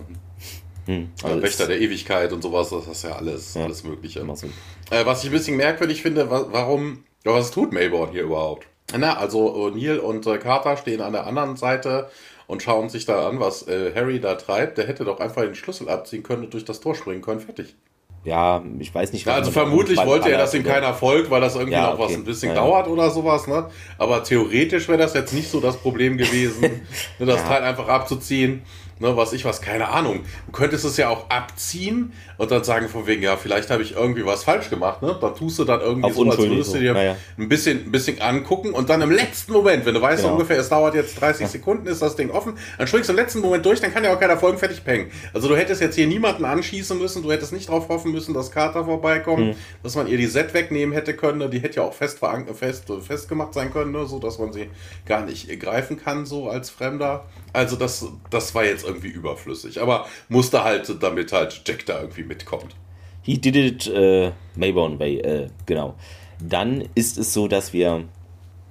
hm, also Wächter der Ewigkeit und sowas, das ist ja alles, ja, alles Mögliche. Äh, was ich ein bisschen merkwürdig finde, warum ja, was tut Mayborn hier überhaupt? Na, also Neil und äh, Carter stehen an der anderen Seite und schauen sich da an, was äh, Harry da treibt. Der hätte doch einfach den Schlüssel abziehen können und durch das Tor springen können. Fertig. Ja, ich weiß nicht. Ja, also vermutlich wollte er, dass ihm keiner folgt, weil das irgendwie ja, noch okay. was ein bisschen ja, dauert oder sowas. Ne? Aber theoretisch wäre das jetzt nicht so das Problem gewesen, ne, das Teil einfach abzuziehen. Ne, was ich was, keine Ahnung. Du könntest es ja auch abziehen und dann sagen von wegen, ja, vielleicht habe ich irgendwie was falsch gemacht, ne? Da tust du dann irgendwie Auf so, als würdest du dir naja. ein bisschen, ein bisschen angucken und dann im letzten Moment, wenn du weißt Genau. ungefähr, es dauert jetzt 30 Sekunden, ist das Ding offen, dann springst du im letzten Moment durch, dann kann ja auch keiner Folgen fertig pengen. Also du hättest jetzt hier niemanden anschießen müssen, du hättest nicht darauf hoffen müssen, dass Carter vorbeikommt, Hm. dass man ihr die Set wegnehmen hätte können, ne? die hätte ja auch fest, fest, festgemacht sein können, ne? so dass man sie gar nicht greifen kann, so als Fremder. Also das, das war jetzt irgendwie überflüssig, aber musste halt, damit halt Jack da irgendwie mitkommt. He did it äh, Mayborn Way, äh, genau. Dann ist es so, dass wir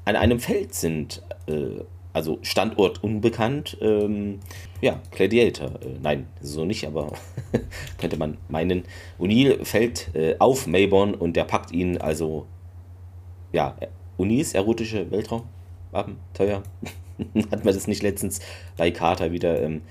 an einem Feld sind, äh, also Standort unbekannt. Ähm, ja, Gladiator. Äh, nein, so nicht, aber könnte man meinen. O'Neill fällt äh, auf Mayborn und der packt ihn, also ja, O'Neills erotische Weltraumabenteuer. Hat man das nicht letztens bei Carter wieder ähm,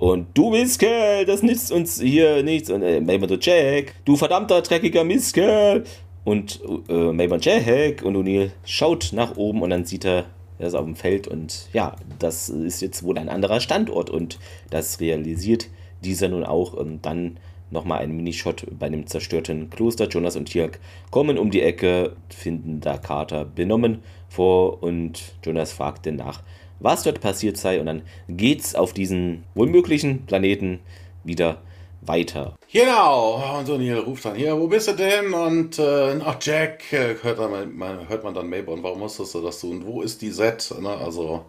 und du Mistkerl, das nützt uns hier nichts. Und äh, Mayborn so, Jack, du verdammter dreckiger Mistkerl. Und äh, Mayborn Jack und O'Neill schaut nach oben und dann sieht er, er ist auf dem Feld und ja, das ist jetzt wohl ein anderer Standort und das realisiert dieser nun auch und dann nochmal ein Minishot bei einem zerstörten Kloster. Jonas und Tirk kommen um die Ecke, finden da Carter benommen vor und Jonas fragt dann nach, was dort passiert sei und dann geht's auf diesen wohlmöglichen Planeten wieder weiter. Genau, und O'Neill ruft dann hier, wo bist du denn? Und äh, ach Jack, äh, hört, dann, mal- hört man dann Mayborn, warum musstest du das tun? Wo ist die Set? Ne, also,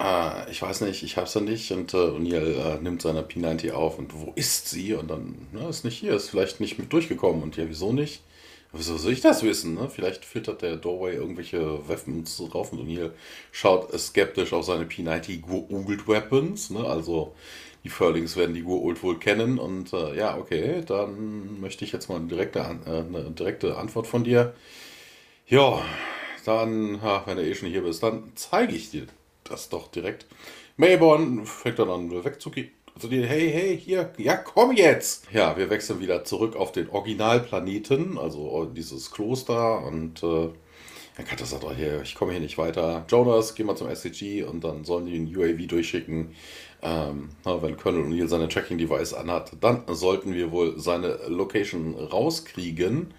äh, ich weiß nicht, ich hab's ja nicht. Und äh, O'Neill äh, nimmt seine P90 auf und wo ist sie? Und dann, ne, ist nicht hier, ist vielleicht nicht mit durchgekommen. Und ja, wieso nicht? Wieso soll ich das wissen? Ne? Vielleicht filtert der Doorway irgendwelche Weapons drauf und O'Neill schaut skeptisch auf seine P90 Googled Weapons. Ne? Also die Furlings werden die Googled wohl kennen. Und äh, ja, okay, dann möchte ich jetzt mal eine direkte, äh, eine direkte Antwort von dir. Ja, dann, ha, wenn du eh schon hier bist, dann zeige ich dir das doch direkt. Mayborn fängt dann an wegzugehen. Also die, hey, hey, hier, ja, komm jetzt! Ja, wir wechseln wieder zurück auf den Originalplaneten, also dieses Kloster und äh, dann Carter sagt, oh, hier, ich komme hier nicht weiter. Jonas, geh mal zum SCG und dann sollen die ein UAV durchschicken. Ähm, na, wenn Colonel O'Neill seine Tracking-Device anhat, dann sollten wir wohl seine Location rauskriegen.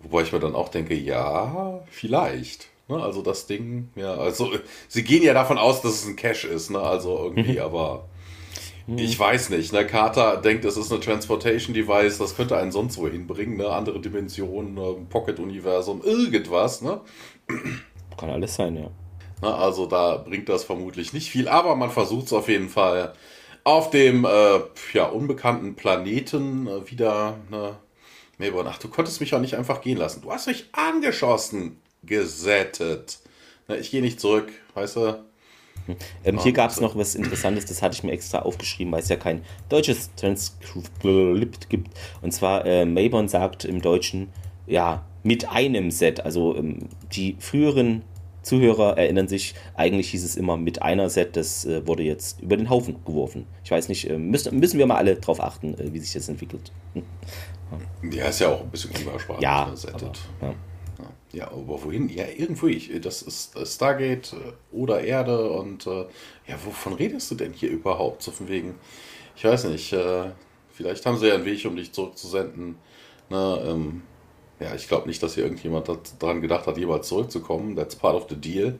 Wobei ich mir dann auch denke, ja, vielleicht. Ne, also das Ding, ja, also sie gehen ja davon aus, dass es ein Cache ist, ne? Also irgendwie, aber ich weiß nicht. Ne? Carter denkt, es ist eine Transportation Device, das könnte einen sonst wo hinbringen, ne? Andere Dimensionen, ne? Pocket-Universum, irgendwas, ne? Kann alles sein, ja. Ne, Also da bringt das vermutlich nicht viel, aber man versucht es auf jeden Fall auf dem äh, ja, unbekannten Planeten äh, wieder. Ne, Mayborn, ach, du konntest mich auch nicht einfach gehen lassen. Du hast mich angeschossen, gesättet. Ne, ich gehe nicht zurück, weißt du? Ähm, hier gab es noch was Interessantes, das hatte ich mir extra aufgeschrieben, weil es ja kein deutsches Transkript gibt. Und zwar, äh, Mayborn sagt im Deutschen, ja, mit einem Set. Also ähm, die früheren Zuhörer erinnern sich, eigentlich hieß es immer mit einer Set, das äh, wurde jetzt über den Haufen geworfen. Ich weiß nicht, äh, müssen, müssen wir mal alle drauf achten, äh, wie sich das entwickelt. Ja, ist ja auch ein bisschen umgangssprachlich. Ja, aber, ja. Ja, aber wohin? Ja, irgendwo. Ich, das ist äh, Stargate äh, oder Erde und äh, ja, wovon redest du denn hier überhaupt? So von wegen, ich weiß nicht, vielleicht haben sie ja einen Weg, um dich zurückzusenden. Ne, ähm, ja, ich glaube nicht, dass hier irgendjemand daran gedacht hat, jemals zurückzukommen. That's part of the deal.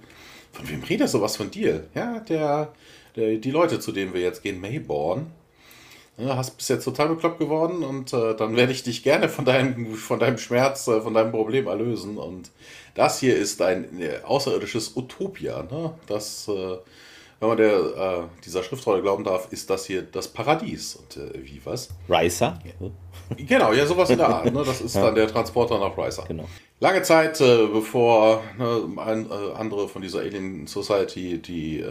Von wem redest du? Was ein Deal? Ja, der, der, die Leute, zu denen wir jetzt gehen, Mayborn. Ja, hast bis jetzt total bekloppt geworden und äh, dann werde ich dich gerne von deinem, von deinem Schmerz, äh, von deinem Problem erlösen. Und das hier ist ein äh, außerirdisches Utopia. Ne? Das, äh, wenn man der, äh, dieser Schriftrolle glauben darf, ist das hier das Paradies. Und äh, wie was? Ricer? Genau, ja, sowas in der Art. Ne? Das ist dann der Transporter nach Ricer. Genau. Lange Zeit, bevor ne, ein, andere von dieser Alien Society, die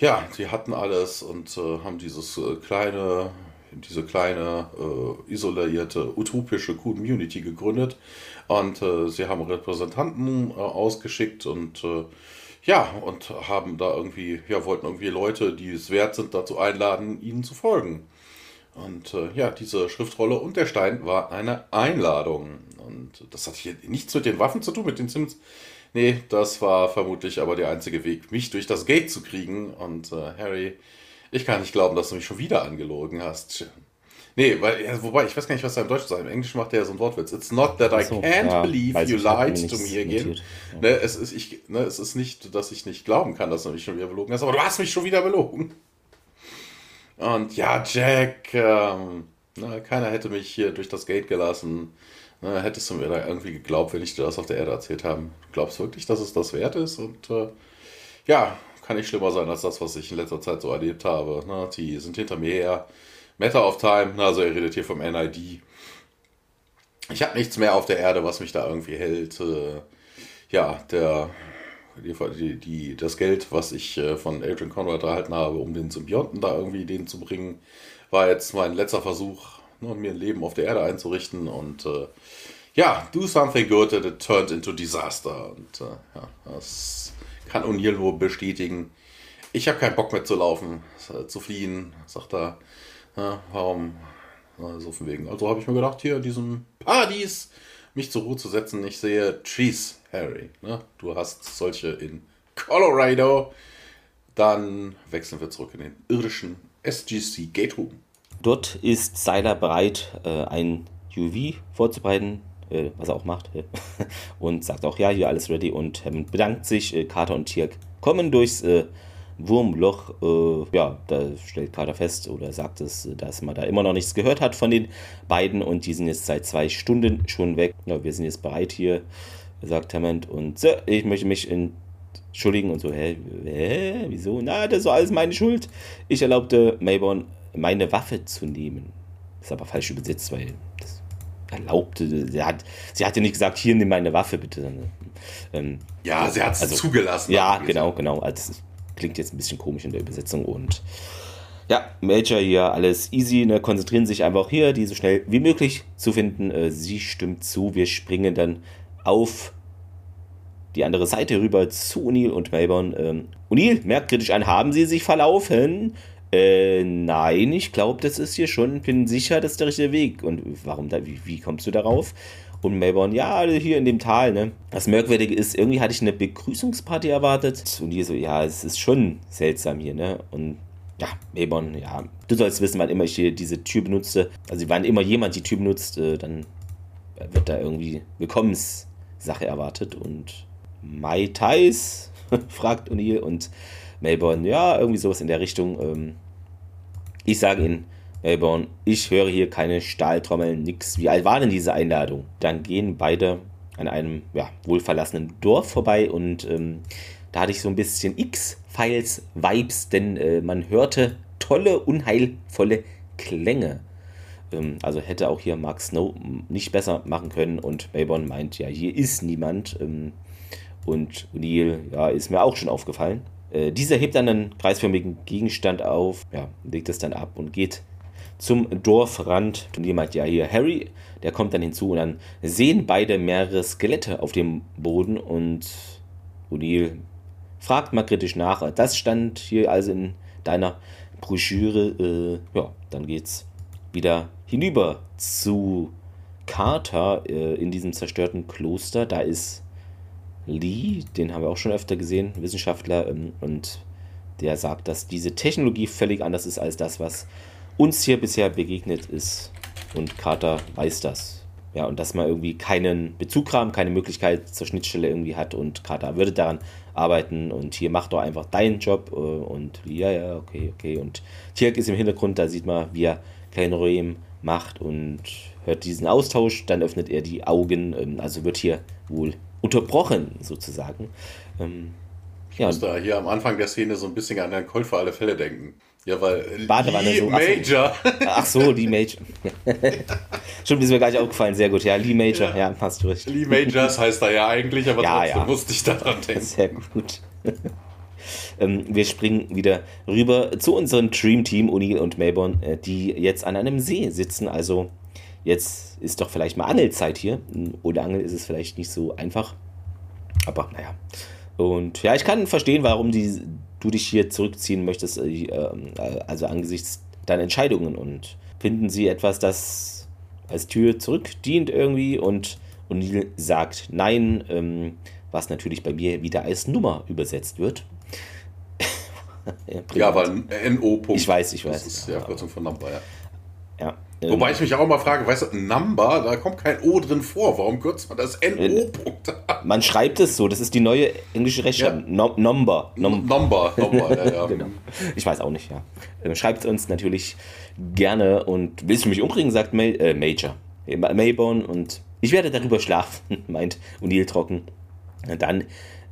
ja, die hatten alles und äh, haben dieses äh, kleine, diese kleine, äh, isolierte, utopische Community gegründet. Und äh, sie haben Repräsentanten äh, ausgeschickt und äh, ja, und haben da irgendwie, ja, wollten irgendwie Leute, die es wert sind, dazu einladen, ihnen zu folgen. Und äh, ja, diese Schriftrolle und der Stein war eine Einladung. Und das hat hier nichts mit den Waffen zu tun, mit den Sims. Nee, das war vermutlich aber der einzige Weg, mich durch das Gate zu kriegen. Und äh, Harry Ich kann nicht glauben, dass du mich schon wieder angelogen hast. Nee, weil, ja, wobei, ich weiß gar nicht, was da im Deutschen sagt. Im Englischen macht der ja so ein Wortwitz. It's not that I so, can't ja, believe you lied to me again. notiert. Ne, es, ist, ich, ne, es ist nicht, dass ich nicht glauben kann, dass du mich schon wieder belogen hast, aber du hast mich schon wieder belogen. Und ja, Jack, ähm, na, keiner hätte mich hier durch das Gate gelassen. Na, hättest du mir da irgendwie geglaubt, wenn ich dir das auf der Erde erzählt habe? Du glaubst wirklich, dass es das wert ist? Und äh, ja, kann nicht schlimmer sein als das, was ich in letzter Zeit so erlebt habe. Na, die sind hinter mir her. Matter of Time, na, also er redet hier vom NID. Ich habe nichts mehr auf der Erde, was mich da irgendwie hält. Äh, ja, der, die, die, das Geld, was ich äh, von Adrian Conrad erhalten habe, um den Symbionten da irgendwie den zu bringen, war jetzt mein letzter Versuch, ne, mir ein Leben auf der Erde einzurichten. Und äh, ja, do something good that it turned into disaster. Und äh, ja, das kann O'Neill nur bestätigen. Ich habe keinen Bock mehr zu laufen, äh, zu fliehen, sagt er. Ja, warum? So von wegen. Also habe ich mir gedacht, hier in diesem Paradies mich zur Ruhe zu setzen. Ich sehe Trees, Harry. Ne? Du hast solche in Colorado. Dann wechseln wir zurück in den irdischen SGC Gate Room. Dort ist Seiler bereit, äh, ein UV vorzubereiten, äh, was er auch macht. und sagt auch, ja, hier alles ready. Und Hammond bedankt sich. Äh, Carter und Tirk kommen durchs äh, Wurmloch. Äh, ja, da stellt Carter fest oder sagt es, dass man da immer noch nichts gehört hat von den beiden. Und die sind jetzt seit zwei Stunden schon weg. Ja, wir sind jetzt bereit hier, sagt Hammond. Und so, ich möchte mich entschuldigen. Und so, hä, hä, wieso? Na, das doch alles meine Schuld. Ich erlaubte Mayborn, meine Waffe zu nehmen. Ist aber falsch übersetzt, weil das erlaubte. Sie hat, sie hat ja nicht gesagt, hier nimm meine Waffe bitte. Ähm, Ja, sie hat es Also, zugelassen. ja, genau, genau. Also, das klingt jetzt ein bisschen komisch in der Übersetzung und ja, Major hier, alles easy, ne, konzentrieren sich einfach hier, die so schnell wie möglich zu finden. Äh, sie stimmt zu, wir springen dann auf die andere Seite rüber zu O'Neill und Melbourne. Ähm, O'Neill merkt kritisch an, haben sie sich verlaufen? Äh, nein, ich glaube, das ist hier schon, bin sicher, das ist der richtige Weg. Und warum da, wie, wie kommst du darauf? Und Melbourne, ja, hier in dem Tal, ne? Das Merkwürdige ist, irgendwie hatte ich eine Begrüßungsparty erwartet. Und die so, ja, es ist schon seltsam hier, ne? Und ja, Melbourne, ja, du sollst wissen, wann immer ich hier diese Tür benutze. Also, wann immer jemand die Tür benutzt, äh, dann wird da irgendwie Willkommenssache erwartet. Und Mai Tais fragt O'Neill und Melbourne, ja, irgendwie sowas in der Richtung. Ähm, ich sage Ihnen, Melbourne, ich höre hier keine Stahltrommeln, nix. Wie alt war denn diese Einladung? Dann gehen beide an einem ja, wohlverlassenen Dorf vorbei und ähm, da hatte ich so ein bisschen X-Files-Vibes, denn äh, man hörte tolle, unheilvolle Klänge. Ähm, also hätte auch hier Mark Snow nicht besser machen können und Melbourne meint, ja, hier ist niemand. Ähm, und O'Neill, ja, ist mir auch schon aufgefallen. Äh, dieser hebt dann einen kreisförmigen Gegenstand auf, ja, legt es dann ab und geht zum Dorfrand. Und meint, ja, hier Harry, der kommt dann hinzu und dann sehen beide mehrere Skelette auf dem Boden und O'Neill fragt mal kritisch nach. Das stand hier also in deiner Broschüre. Äh, ja, dann geht's wieder hinüber zu Carter äh, in diesem zerstörten Kloster. Da ist Lee, den haben wir auch schon öfter gesehen, Wissenschaftler, ähm, und der sagt, dass diese Technologie völlig anders ist als das, was uns hier bisher begegnet ist. Und Carter weiß das. Ja, und dass man irgendwie keinen Bezugkram, keine Möglichkeit zur Schnittstelle irgendwie hat und Carter würde daran arbeiten und hier macht doch einfach deinen Job äh, und ja, ja, okay, okay. Und Tirk ist im Hintergrund, da sieht man, wie er Kelnorim macht und hört diesen Austausch, dann öffnet er die Augen, ähm, also wird hier wohl unterbrochen sozusagen. Ähm, ja, muss da hier am Anfang der Szene so ein bisschen an einen Colt für alle Fälle denken. Ja, weil Badewanne Lee so. Major. ach so, Lee Major. Schon ist mir gar nicht aufgefallen, sehr gut. Ja, Lee Major, ja, hast du recht. Lee Majors heißt er ja eigentlich, aber Ja, trotzdem ja. musste ich daran denken. Sehr gut. ähm, wir springen wieder rüber zu unserem Dream Team, O'Neill und Melbourne, äh, die jetzt an einem See sitzen. Also jetzt ist doch vielleicht mal Angelzeit hier. Ohne Angel ist es vielleicht nicht so einfach. Aber naja. Und ja, ich kann verstehen, warum die, du dich hier zurückziehen möchtest, äh, äh, also angesichts deiner Entscheidungen. Und finden sie etwas, das als Tür zurückdient irgendwie und O'Neill sagt nein, ähm, was natürlich bei mir wieder als Nummer übersetzt wird. ja, weil NO. Ich weiß, ich weiß. Das ist ja Abkürzung von Number, ja. Ja. Wobei ähm, ich mich auch mal frage, weißt du, Number, da kommt kein O drin vor. Warum kürzt man das NO? Punkt? Man schreibt es so, das ist die neue englische Rechtschreibung. No, number. Nom Number, Number, ja, ja. genau. Ich weiß auch nicht, ja. Ähm, Schreibt uns natürlich gerne und willst du mich umbringen, sagt May, äh, Major. Mayborn und ich werde darüber schlafen, meint O'Neill trocken. Und dann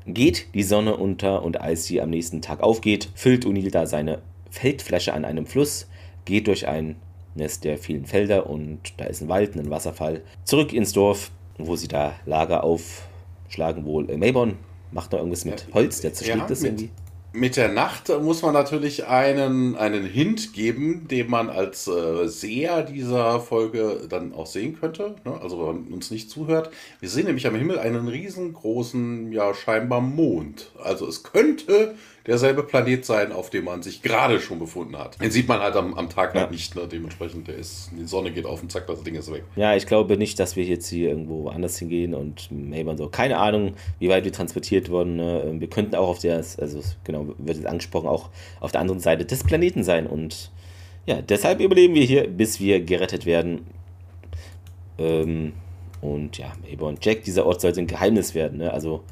geht die Sonne unter und als sie am nächsten Tag aufgeht, füllt O'Neill da seine Feldflasche an einem Fluss, geht durch ein Nest der vielen Felder und da ist ein Wald, ein Wasserfall. Zurück ins Dorf, wo sie da Lager aufschlagen wohl. Äh, Mayborn macht noch irgendwas mit Holz, der zerschlägt Ja, das mit- irgendwie. Mit der Nacht muss man natürlich einen, einen Hint geben, den man als äh, Seher dieser Folge dann auch sehen könnte. Ne? Also wenn man uns nicht zuhört. Wir sehen nämlich am Himmel einen riesengroßen, ja scheinbar Mond. Also es könnte derselbe Planet sein, auf dem man sich gerade schon befunden hat. Den sieht man halt am, am Tag Ja. halt nicht. Ne? Dementsprechend, der ist, die Sonne geht auf und zack, das Ding ist weg. Ja, ich glaube nicht, dass wir jetzt hier irgendwo anders hingehen und Mayborn so. Keine Ahnung, wie weit wir transportiert wurden. ne? Wir könnten auch auf der, also genau, wird jetzt angesprochen, auch auf der anderen Seite des Planeten sein. Und ja, deshalb überleben wir hier, bis wir gerettet werden. Ähm, und ja, Mayborn, Jack, dieser Ort sollte ein Geheimnis werden. Ne? Also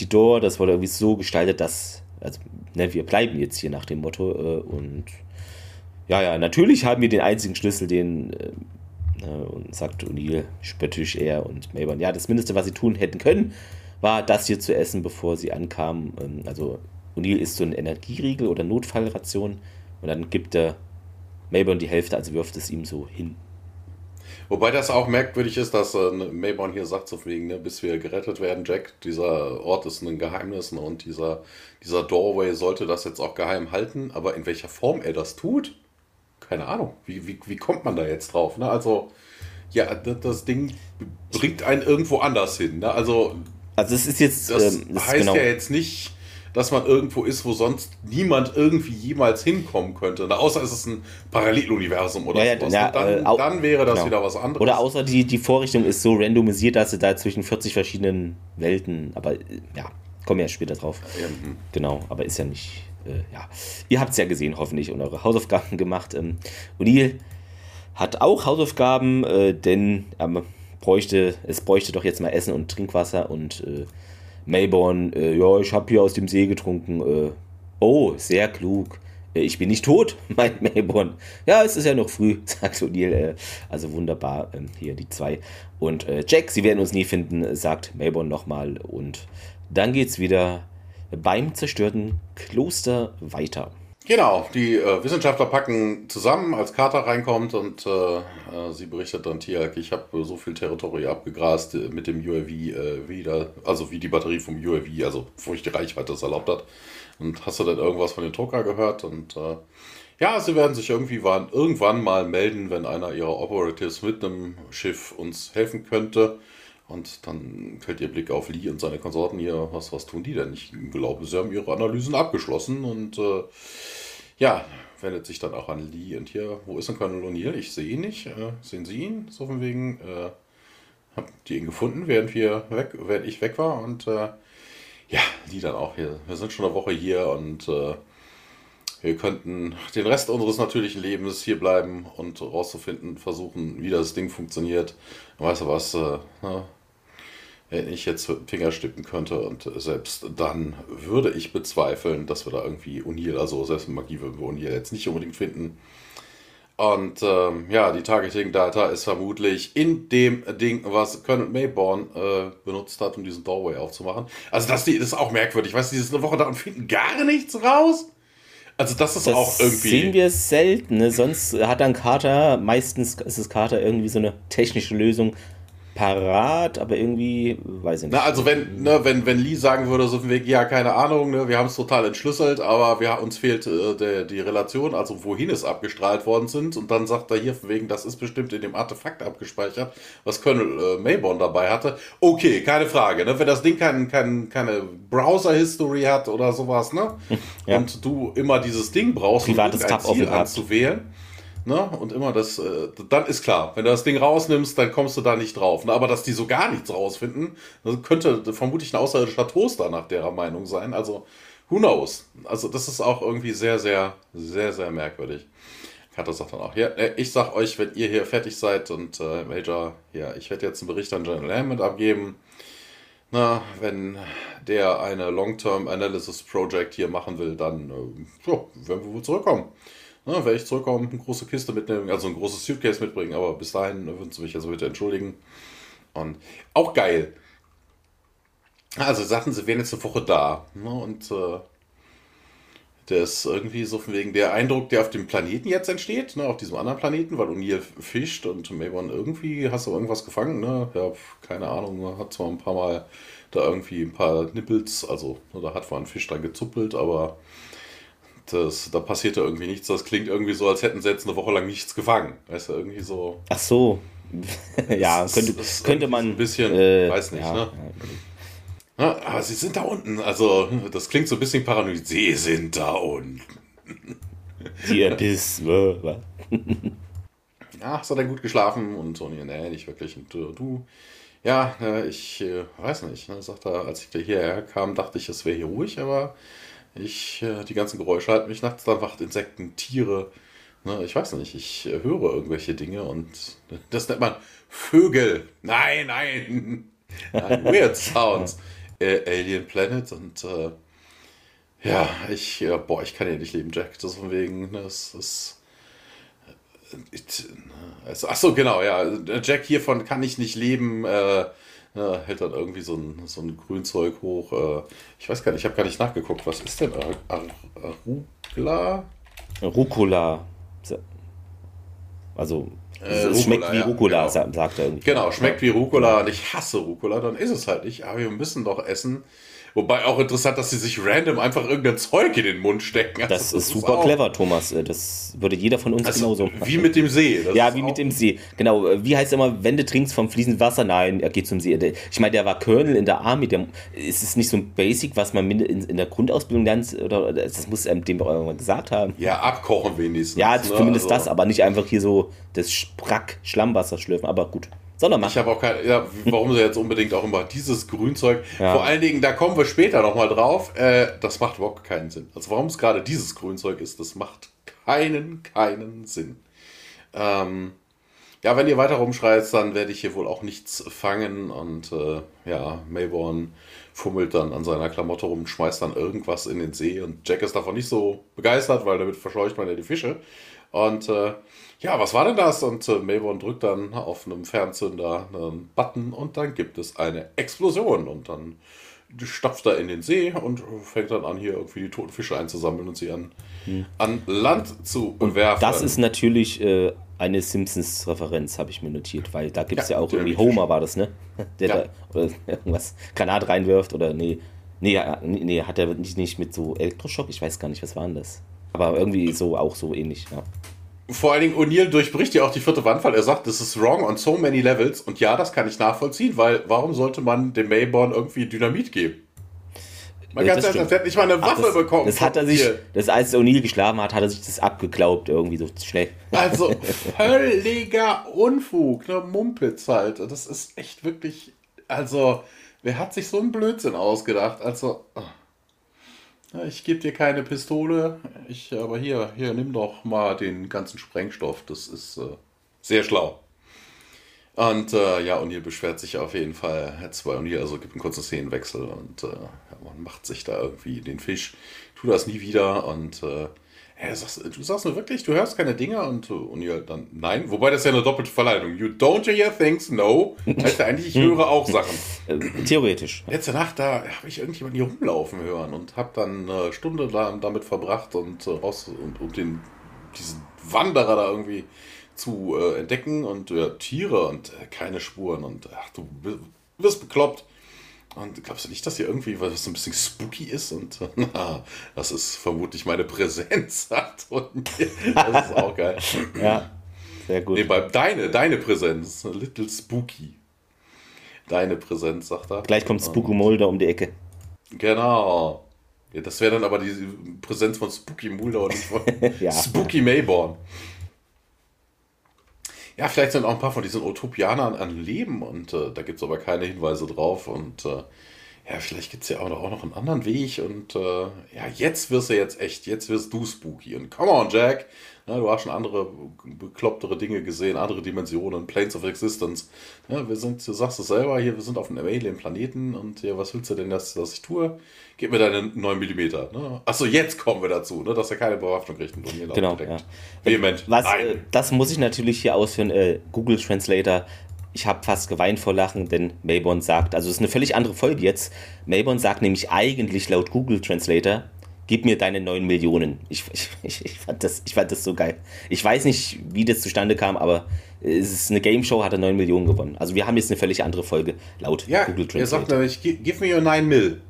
die Door, das wurde irgendwie so gestaltet, dass, also, ne, wir bleiben jetzt hier nach dem Motto. Äh, und ja, ja, natürlich haben wir den einzigen Schlüssel, den äh, Ne, und sagt O'Neill spöttisch er und Mayborn, ja, das Mindeste, was sie tun hätten können, war das hier zu essen, bevor sie ankamen. Ähm, Also O'Neill isst so ein Energieriegel oder Notfallration und dann gibt er Mayborn die Hälfte, also wirft es ihm so hin. Wobei das auch merkwürdig ist, dass äh, Mayborn hier sagt, so wegen, ne, bis wir gerettet werden, Jack, dieser Ort ist ein Geheimnis ne, und dieser, dieser Doorway sollte das jetzt auch geheim halten, aber in welcher Form er das tut, keine Ahnung. Wie, wie, wie kommt man da jetzt drauf? Ne? Also, ja, das, Ding bringt einen irgendwo anders hin. Ne? Also, Also es ist jetzt, das ähm, heißt genau, ja jetzt nicht, dass man irgendwo ist, wo sonst niemand irgendwie jemals hinkommen könnte. Na, außer es ist ein Paralleluniversum oder Ja, sowas. ja, dann, äh, dann wäre das genau. wieder was anderes. Oder außer die, die Vorrichtung ist so randomisiert, dass sie da zwischen 40 verschiedenen Welten, aber äh, ja, kommen wir ja später drauf. Ja, hm. Genau, aber ist ja nicht, äh, ja. Ihr habt es ja gesehen, hoffentlich, und eure Hausaufgaben gemacht. Ähm, O'Neill hat auch Hausaufgaben, äh, denn ähm, bräuchte, es bräuchte doch jetzt mal Essen und Trinkwasser und äh, Mayborn, äh, ja, ich habe hier aus dem See getrunken. Äh, oh, sehr klug. Äh, Ich bin nicht tot, meint Mayborn. Ja, es ist ja noch früh, sagt O'Neill. Äh, also wunderbar, ähm, hier die zwei. Und äh, Jack, sie werden uns nie finden, sagt Mayborn nochmal. Und dann geht's wieder beim zerstörten Kloster weiter. Genau, die äh, Wissenschaftler packen zusammen, als Carter reinkommt und äh, äh, sie berichtet dann Tiak, ich habe so viel Territorium abgegrast äh, mit dem UAV äh, wieder, also wie die Batterie vom UAV, also wo ich die Reichweite es erlaubt hat. Und hast du dann irgendwas von den Drucker gehört? Und äh, ja, sie werden sich irgendwie wann, irgendwann mal melden, wenn einer ihrer Operatives mit einem Schiff uns helfen könnte. Und dann fällt ihr Blick auf Lee und seine Konsorten hier. Was, was tun die denn? Ich glaube, sie haben ihre Analysen abgeschlossen und äh, ja, wendet sich dann auch an Lee. Und hier, wo ist denn Colonel O'Neill? Ich sehe ihn nicht. Äh, sehen Sie ihn? So von wegen, äh, habt ihr ihn gefunden, während, wir weg, während ich weg war? Und äh, ja, Lee dann auch hier. Wir sind schon eine Woche hier und äh, wir könnten den Rest unseres natürlichen Lebens hier bleiben und rauszufinden, versuchen, wie das Ding funktioniert. Weißt du was? Äh, na, wenn ich jetzt mit dem Finger stippen könnte und selbst dann würde ich bezweifeln, dass wir da irgendwie O'Neill, also selbst Magie würden wir O'Neill jetzt nicht unbedingt finden. Und ähm, ja, die Targeting Data ist vermutlich in dem Ding, was Colonel Mayborn äh, benutzt hat, um diesen Doorway aufzumachen. Also das, das ist auch merkwürdig. Weißt du, die sind eine Woche da und finden gar nichts raus. Also das ist Das auch irgendwie. sehen wir selten. Ne? Sonst hat dann Carter, meistens ist es Carter irgendwie so eine technische Lösung parat, aber irgendwie, weiß ich nicht. Na, also wenn, ne, wenn, wenn Lee sagen würde, so von wegen, ja, keine Ahnung, ne, wir haben es total entschlüsselt, aber wir, uns fehlt äh, der, die Relation, also wohin es abgestrahlt worden sind, und dann sagt er hier von wegen, das ist bestimmt in dem Artefakt abgespeichert, was Colonel äh, Mayborn dabei hatte. Okay, keine Frage, ne, wenn das Ding kein, kein, keine Browser-History hat oder sowas, ne, Ja. und du immer dieses Ding brauchst, Privates Tab offen Ziel anzuwählen, Ne? Und immer das, äh, dann ist klar, wenn du das Ding rausnimmst, dann kommst du da nicht drauf. Ne? Aber dass die so gar nichts rausfinden, das könnte vermutlich ein außerirdischer Toaster nach derer Meinung sein. Also who knows? Also das ist auch irgendwie sehr, sehr, sehr, sehr merkwürdig. Carter sagt dann auch, ja, äh, ich sag euch, wenn ihr hier fertig seid und äh, Major, ja, ich werde jetzt einen Bericht an General Hammond abgeben. Na, wenn der eine Long-Term Analysis Project hier machen will, dann äh, ja, werden wir wohl zurückkommen. Na, werde ich zurückkommen, eine große Kiste mitnehmen, also ein großes Suitcase mitbringen, aber bis dahin würden Sie mich also bitte entschuldigen. Und auch geil. Also sagten sie wären jetzt eine Woche da. Ne? Und äh, der ist irgendwie so von wegen der Eindruck, der auf dem Planeten jetzt entsteht, ne? auf diesem anderen Planeten, weil O'Neill fischt und Mayborn irgendwie hast du irgendwas gefangen, ne? Ja, keine Ahnung, hat zwar ein paar Mal da irgendwie ein paar Nippels, also ne, da hat zwar ein Fisch dann gezuppelt, aber das, da passierte irgendwie nichts. Das klingt irgendwie so, als hätten sie jetzt eine Woche lang nichts gefangen. Weißt du, irgendwie so. Ach so. ja, könnte, könnte man. ein bisschen, äh, weiß nicht, ja, ne? Ja, aber sie sind da unten. Also, das klingt so ein bisschen paranoid. Sie sind da unten. Die Abyss. Ach, hast du denn gut geschlafen? Und so, nee, nicht wirklich. Und du, du ja, ich äh, weiß nicht. Ne, sagt er, als ich da hierher kam, dachte ich, es wäre hier ruhig, aber ich, äh, die ganzen Geräusche halten mich nachts da wacht, Insekten, Tiere. Ne, ich weiß nicht, ich äh, höre irgendwelche Dinge und das nennt man Vögel. Nein, nein. nein weird Sounds. Äh, Alien Planet und äh, ja, ich, ja, boah, ich kann hier nicht leben, Jack. Das von wegen, ne, das ist. Also, ach so, genau, ja. Jack hiervon kann ich nicht leben. Äh, ja, hält dann irgendwie so ein, so ein Grünzeug hoch. Äh, ich weiß gar nicht, ich habe gar nicht nachgeguckt. Was ist denn Arugula? Rucola. Also, äh, es Rucola, schmeckt wie Rucola, ja, genau. sagt er irgendwie. Genau, schmeckt wie Rucola und ich hasse Rucola, dann ist es halt nicht. Aber wir müssen doch essen. Wobei auch interessant, dass sie sich random einfach irgendein Zeug in den Mund stecken. Also, das, das, ist super ist clever, Thomas. Das würde jeder von uns also, genauso machen. Wie mit dem See. Das ja, wie mit dem See. Genau. Wie heißt immer, wenn du trinkst vom fließenden Wasser? Nein, er geht zum See. Ich meine, der war Colonel in der Army. Der, ist es nicht so ein Basic, was man in, in der Grundausbildung lernt? Oder das muss einem dem irgendwann gesagt haben. Ja, abkochen wenigstens. Ja, ne? zumindest also. das, aber nicht einfach hier so das Sprack Schlammwasser schlürfen. Aber gut. Sondern Ich habe auch keine, ja, warum sie jetzt unbedingt auch immer dieses Grünzeug. Ja. Vor allen Dingen, da kommen wir später nochmal drauf. Äh, das macht überhaupt keinen Sinn. Also warum es gerade dieses Grünzeug ist, das macht keinen, keinen Sinn. Ähm, ja, wenn ihr weiter rumschreit, dann werde ich hier wohl auch nichts fangen. Und äh, ja, Mayborn fummelt dann an seiner Klamotte rum, schmeißt dann irgendwas in den See. Und Jack ist davon nicht so begeistert, weil damit verscheucht man ja die Fische. Und äh, ja, was war denn das? Und äh, Mayborn drückt dann auf einem Fernzünder einen Button und dann gibt es eine Explosion. Und dann stapft er in den See und fängt dann an, hier irgendwie die toten Fische einzusammeln und sie an, hm. an Land zu und werfen. Das ist natürlich äh, eine Simpsons-Referenz, habe ich mir notiert, weil da gibt es ja, ja, auch irgendwie Homer, war das, ne? Der ja. da oder irgendwas Granat reinwirft oder nee. Nee, nee, hat er nicht, nicht mit so Elektroschock? Ich weiß gar nicht, was war denn das? Aber irgendwie so auch so ähnlich, ja. Vor allen Dingen, O'Neill durchbricht ja auch die vierte Wand, weil er sagt, das ist wrong on so many levels. Und ja, das kann ich nachvollziehen, weil warum sollte man dem Mayborn irgendwie Dynamit geben? Man kann sagen, er hat nicht mal eine Waffe Ach, das, bekommen. Das hat er sich, das, als O'Neill geschlafen hat, hat er sich das abgeglaubt, irgendwie so schnell. Also völliger Unfug, ne? Mumpitz halt. Das ist echt wirklich, also, wer hat sich so einen Blödsinn ausgedacht? Also, oh. Ich gebe dir keine Pistole, ich, aber hier, hier, nimm doch mal den ganzen Sprengstoff. Das ist äh, sehr schlau. Und äh, ja, O'Neill beschwert sich auf jeden Fall jetzt bei O'Neill, also gibt einen kurzen Szenenwechsel und äh, man macht sich da irgendwie den Fisch, tu das nie wieder und äh, Hä, sagst, du sagst nur wirklich, du hörst keine Dinge und, und ja, dann nein. Wobei das ja eine doppelte Verleitung. You don't hear things, no. Heißt ja eigentlich, ich höre auch Sachen. Äh, theoretisch. Letzte Nacht, da habe ich irgendjemanden hier rumlaufen hören und habe dann eine Stunde da, damit verbracht und äh, raus und, und den, diesen Wanderer da irgendwie zu äh, entdecken und äh, Tiere und äh, keine Spuren und ach, du wirst bekloppt. Und glaubst du nicht, dass hier irgendwie was so ein bisschen spooky ist? Und na, das ist vermutlich meine Präsenz. Und das ist auch geil. ja, sehr gut. Nee, bei, deine, deine Präsenz. A little spooky. Deine Präsenz, sagt er. Gleich kommt Spooky Mulder um die Ecke. Genau. Ja, das wäre dann aber die Präsenz von Spooky Mulder und nicht von ja. Spooky Mayborn. Ja, vielleicht sind auch ein paar von diesen Utopianern an Leben und äh, da gibt es aber keine Hinweise drauf. Und äh, ja, vielleicht gibt es ja auch noch, auch noch einen anderen Weg und äh, ja, jetzt wirst du jetzt echt, jetzt wirst du spooky und come on, Jack. Ja, du hast schon andere beklopptere Dinge gesehen, andere Dimensionen, Planes of Existence. Ja, wir sind, du sagst es selber, hier, wir sind auf einem Alien-Planeten und ja, was willst du denn, dass, dass ich tue? Gib mir deine 9 mm. Ne? Achso, jetzt kommen wir dazu, ne, dass er keine Bewaffnung kriegt und Genau, ja. Vehement. Was, äh, das muss ich natürlich hier ausführen. Äh, Google Translator ich habe fast geweint vor Lachen, denn Mayborn sagt, also es ist eine völlig andere Folge jetzt. Mayborn sagt nämlich eigentlich laut Google Translator, gib mir deine 9 Millionen. Ich, ich, ich, fand das, ich fand das so geil. Ich weiß nicht, wie das zustande kam, aber es ist eine Game Show, hat er 9 Millionen gewonnen. Also wir haben jetzt eine völlig andere Folge laut ja, Google Translator. Er sagt nämlich, give me your 9 Mill.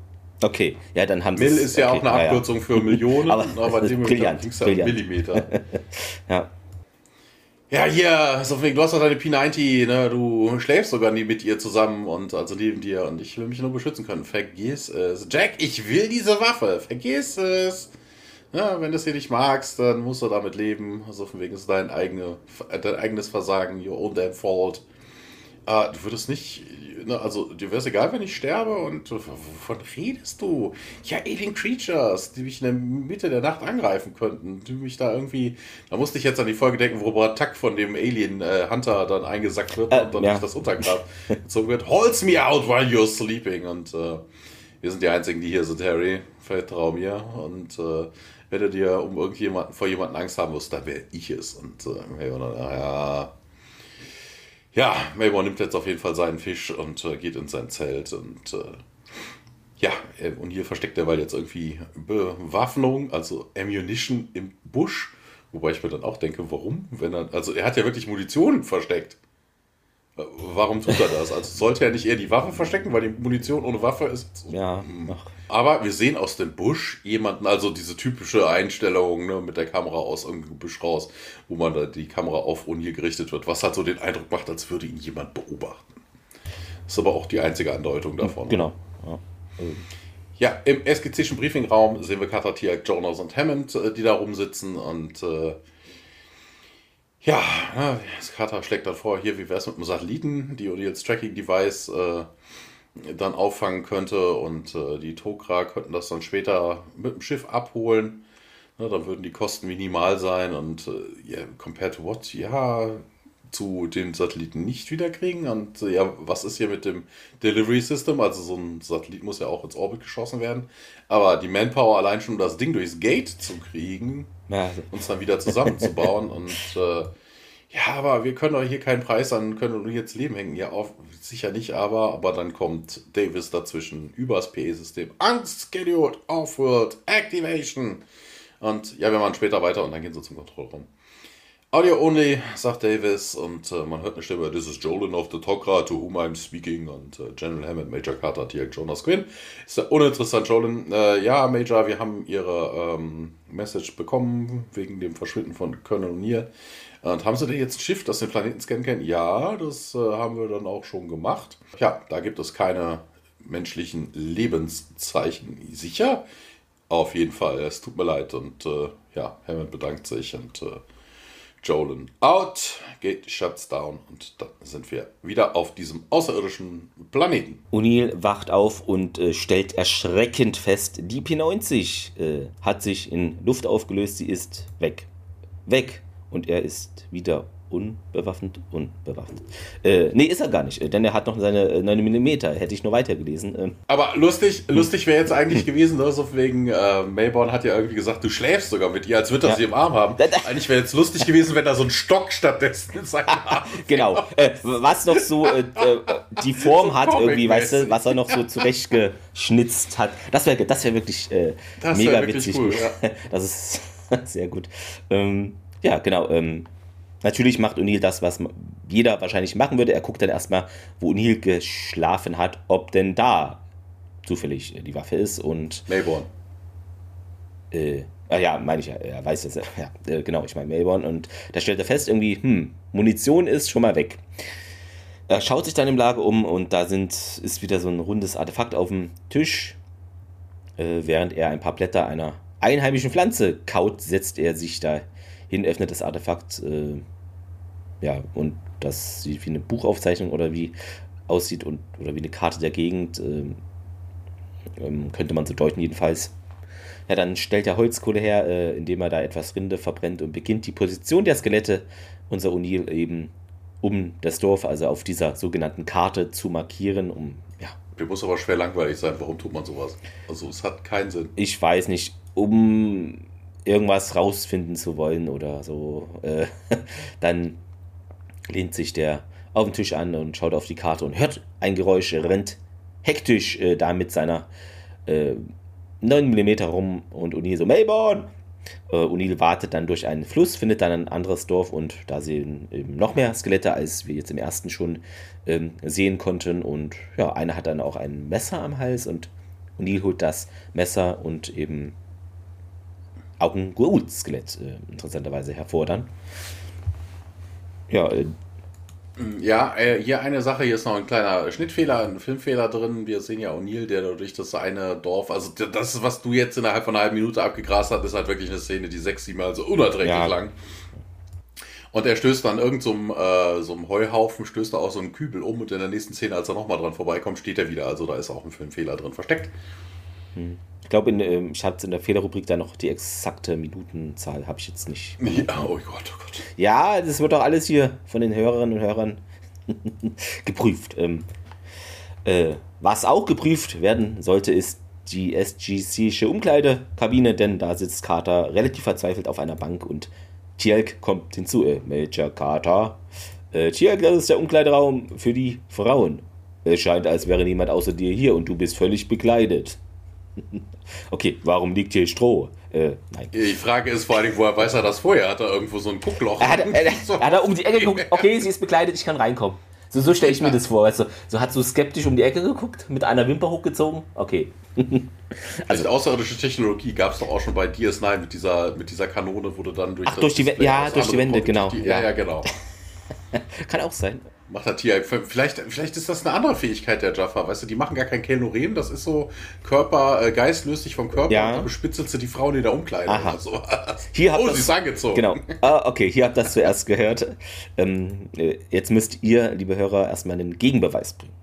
Okay, ja, dann haben sie Mill ist ja okay, auch eine Abkürzung ja, ja. für Millionen, aber, aber dem brillant, brillant. Millimeter. ja. Ja, hier, so wegen, du hast doch deine P90, ne? Du schläfst sogar nie mit ihr zusammen und also neben dir und ich will mich nur beschützen können. Vergiss es. Jack, ich will diese Waffe. Vergiss es. Ja, wenn du es hier nicht magst, dann musst du damit leben. Also von wegen ist dein, eigene, dein eigenes Versagen, your own damn fault. Äh, du würdest nicht ne, also dir wäre es egal, wenn ich sterbe und wovon redest du? Ja, Alien Creatures, die mich in der Mitte der Nacht angreifen könnten, die mich da irgendwie, da musste ich jetzt an die Folge denken, wo Attack von dem Alien äh, Hunter dann eingesackt wird äh, und dann ja. nicht das Untergrab gezogen wird. Holds me out while you're sleeping und äh, wir sind die Einzigen, die hier sind, Harry. Vertrau mir und äh, wenn du dir um irgendjemanden vor jemanden Angst haben musst, dann wäre ich es. Und äh, hey, und dann, ja, ja, Maybor nimmt jetzt auf jeden Fall seinen Fisch und äh, geht in sein Zelt und äh, ja, und hier versteckt er weil jetzt irgendwie Bewaffnung, also Ammunition im Busch. Wobei ich mir dann auch denke, warum? Wenn er, also er hat ja wirklich Munition versteckt. Warum tut er das? Also sollte er nicht eher die Waffe verstecken, weil die Munition ohne Waffe ist. Ja. Hm. Aber wir sehen aus dem Busch jemanden, also diese typische Einstellung ne, mit der Kamera aus irgendeinem Busch raus, wo man da die Kamera auf O'Neill gerichtet wird, was halt so den Eindruck macht, als würde ihn jemand beobachten. Das ist aber auch die einzige Andeutung davon. Genau. Ja. Ja, im SGC'schen Briefingraum sehen wir Carter, Tiag, Jonas und Hammond, äh, die da rumsitzen und äh, ja, ne, Carter schlägt dann vor, hier, wie wäre es mit einem Satelliten, die O'Neills Tracking Device äh, dann auffangen könnte und äh, die Tokra könnten das dann später mit dem Schiff abholen. Ne, dann würden die Kosten minimal sein und äh, yeah, compared to what? Ja, zu den Satelliten nicht wiederkriegen. Und äh, ja, was ist hier mit dem Delivery System? Also so ein Satellit muss ja auch ins Orbit geschossen werden. Aber die Manpower allein schon, um das Ding durchs Gate zu kriegen, ja. uns dann wieder zusammenzubauen. und äh, ja, aber wir können doch hier keinen Preis an, können nur jetzt Leben hängen. Ja, auf, sicher nicht, aber, aber dann kommt Davis dazwischen übers PE-System. Unscheduled Off-World Activation. Und ja, wir machen später weiter und dann gehen sie zum Kontrollraum. Audio only, sagt Davis, und äh, man hört eine Stimme, This is Jolin of the Tokra, to whom I'm speaking, und äh, General Hammond, Major Carter, Tiag Jonas Quinn. Ist ja uninteressant, Jolin. Äh, ja, Major, wir haben Ihre ähm, Message bekommen, wegen dem Verschwinden von Colonel O'Neill. Und haben Sie denn jetzt ein Schiff, das den Planeten scannen kann? Ja, das äh, haben wir dann auch schon gemacht. Ja, da gibt es keine menschlichen Lebenszeichen. Sicher? Auf jeden Fall, es tut mir leid. Und äh, ja, Hammond bedankt sich und Jolin out, Gate shuts down und dann sind wir wieder auf diesem außerirdischen Planeten. O'Neill wacht auf und äh, stellt erschreckend fest, die P90 äh, hat sich in Luft aufgelöst, sie ist weg. Weg. Und er ist wieder unbewaffnet, unbewaffnet. Äh, nee, ist er gar nicht, denn er hat noch seine 9 mm, hätte ich nur weitergelesen. Ähm. Aber lustig, lustig wäre jetzt eigentlich gewesen, ne, so wegen, äh, Mayborn hat ja irgendwie gesagt, du schläfst sogar mit ihr, als würde er ja. sie im Arm haben. Eigentlich wäre jetzt lustig gewesen, wenn da so ein Stock stattdessen in seinem Arm Genau, äh, was noch so äh, äh, die Form hat irgendwie, weißt du, was er noch so zurechtgeschnitzt hat. Das wäre das wär wirklich äh, das mega wär wirklich witzig. Cool, ja. Das ist sehr gut. Ähm, ja, genau. Ähm, Natürlich macht O'Neill das, was jeder wahrscheinlich machen würde. Er guckt dann erstmal, wo O'Neill geschlafen hat, ob denn da zufällig die Waffe ist und. Melbourne. Äh, ah ja, meine ich ja, er weiß das. Ja, äh, genau, ich meine Melbourne. Und da stellt er fest, irgendwie, hm, Munition ist schon mal weg. Er schaut sich dann im Lager um und da sind, ist wieder so ein rundes Artefakt auf dem Tisch. Äh, während er ein paar Blätter einer einheimischen Pflanze kaut, setzt er sich da hin, öffnet das Artefakt, äh, ja, und das sieht wie eine Buchaufzeichnung oder wie aussieht und oder wie eine Karte der Gegend. Äh, Ähm, könnte man so deuten, jedenfalls. Ja, dann stellt er Holzkohle her, äh, indem er da etwas Rinde verbrennt und beginnt die Position der Skelette, unser O'Neill eben um das Dorf, also auf dieser sogenannten Karte zu markieren, um, ja. Mir muss aber schwer langweilig sein. Warum tut man sowas? Also, es hat keinen Sinn. Ich weiß nicht, um irgendwas rausfinden zu wollen oder so. Äh, dann lehnt sich der auf den Tisch an und schaut auf die Karte und hört ein Geräusch, rennt hektisch äh, da mit seiner äh, 9 mm rum und O'Neill so, Melbourne! Äh, O'Neill wartet dann durch einen Fluss, findet dann ein anderes Dorf und da sehen eben noch mehr Skelette, als wir jetzt im ersten schon ähm, sehen konnten. Und ja, einer hat dann auch ein Messer am Hals und O'Neill holt das Messer und eben auch ein Goa'uld-Skelett äh, interessanterweise hervor dann. Ja, äh, Ja, äh, hier eine Sache, hier ist noch ein kleiner Schnittfehler, ein Filmfehler drin. Wir sehen ja O'Neill, der durch das eine Dorf, also das, was du jetzt innerhalb von einer halben Minute abgegrast hast, ist halt wirklich eine Szene, die sechs, sieben Mal so unerträglich Ja. lang. Und er stößt dann irgend so einem, äh, so einem Heuhaufen, stößt er auch so einen Kübel um und in der nächsten Szene, als er nochmal dran vorbeikommt, steht er wieder. Also da ist auch ein Filmfehler drin versteckt. Ich glaube, in, ähm, ich hatte in der Fehlerrubrik da noch die exakte Minutenzahl, habe ich jetzt nicht. Ja, oh Gott, oh Gott. Ja, das wird doch alles hier von den Hörerinnen und Hörern geprüft. Ähm, äh, was auch geprüft werden sollte, ist die SGC-sche Umkleidekabine, denn da sitzt Carter relativ verzweifelt auf einer Bank und Tjelk kommt hinzu. Äh, Major Carter. Äh, Tjelk, das ist der Umkleideraum für die Frauen. Es scheint, als wäre niemand außer dir hier und du bist völlig bekleidet. okay, warum liegt hier Stroh? Äh, nein. Die Frage ist vor allem, woher weiß er das vorher? Hat er irgendwo so ein Guckloch? Er hat, er, So. er hat er um die Ecke geguckt, okay, sie ist bekleidet, ich kann reinkommen. So, so stelle ich mir das vor. Weißt du? So hat so skeptisch um die Ecke geguckt, mit einer Wimper hochgezogen. Okay. Also außerirdische Technologie gab es doch auch schon bei DS9 mit dieser, mit dieser Kanone, wo du dann durch Ach, durch die Wä- ja, durch die Wände, genau, Die, ja, ja, genau. Kann auch sein. Macht er Tier. Vielleicht, vielleicht ist das eine andere Fähigkeit der Jaffa. Weißt du, die machen gar kein Kelnoren. Das ist so Körper, äh, Geist löst sich vom Körper Ja. und dann bespitzelst du die Frauen in der Umkleide Aha. oder sowas. Hier oh, das- sie ist angezogen. Genau. Ah, okay, hier habt ihr das zuerst gehört. Ähm, äh, jetzt müsst ihr, liebe Hörer, erstmal einen Gegenbeweis bringen.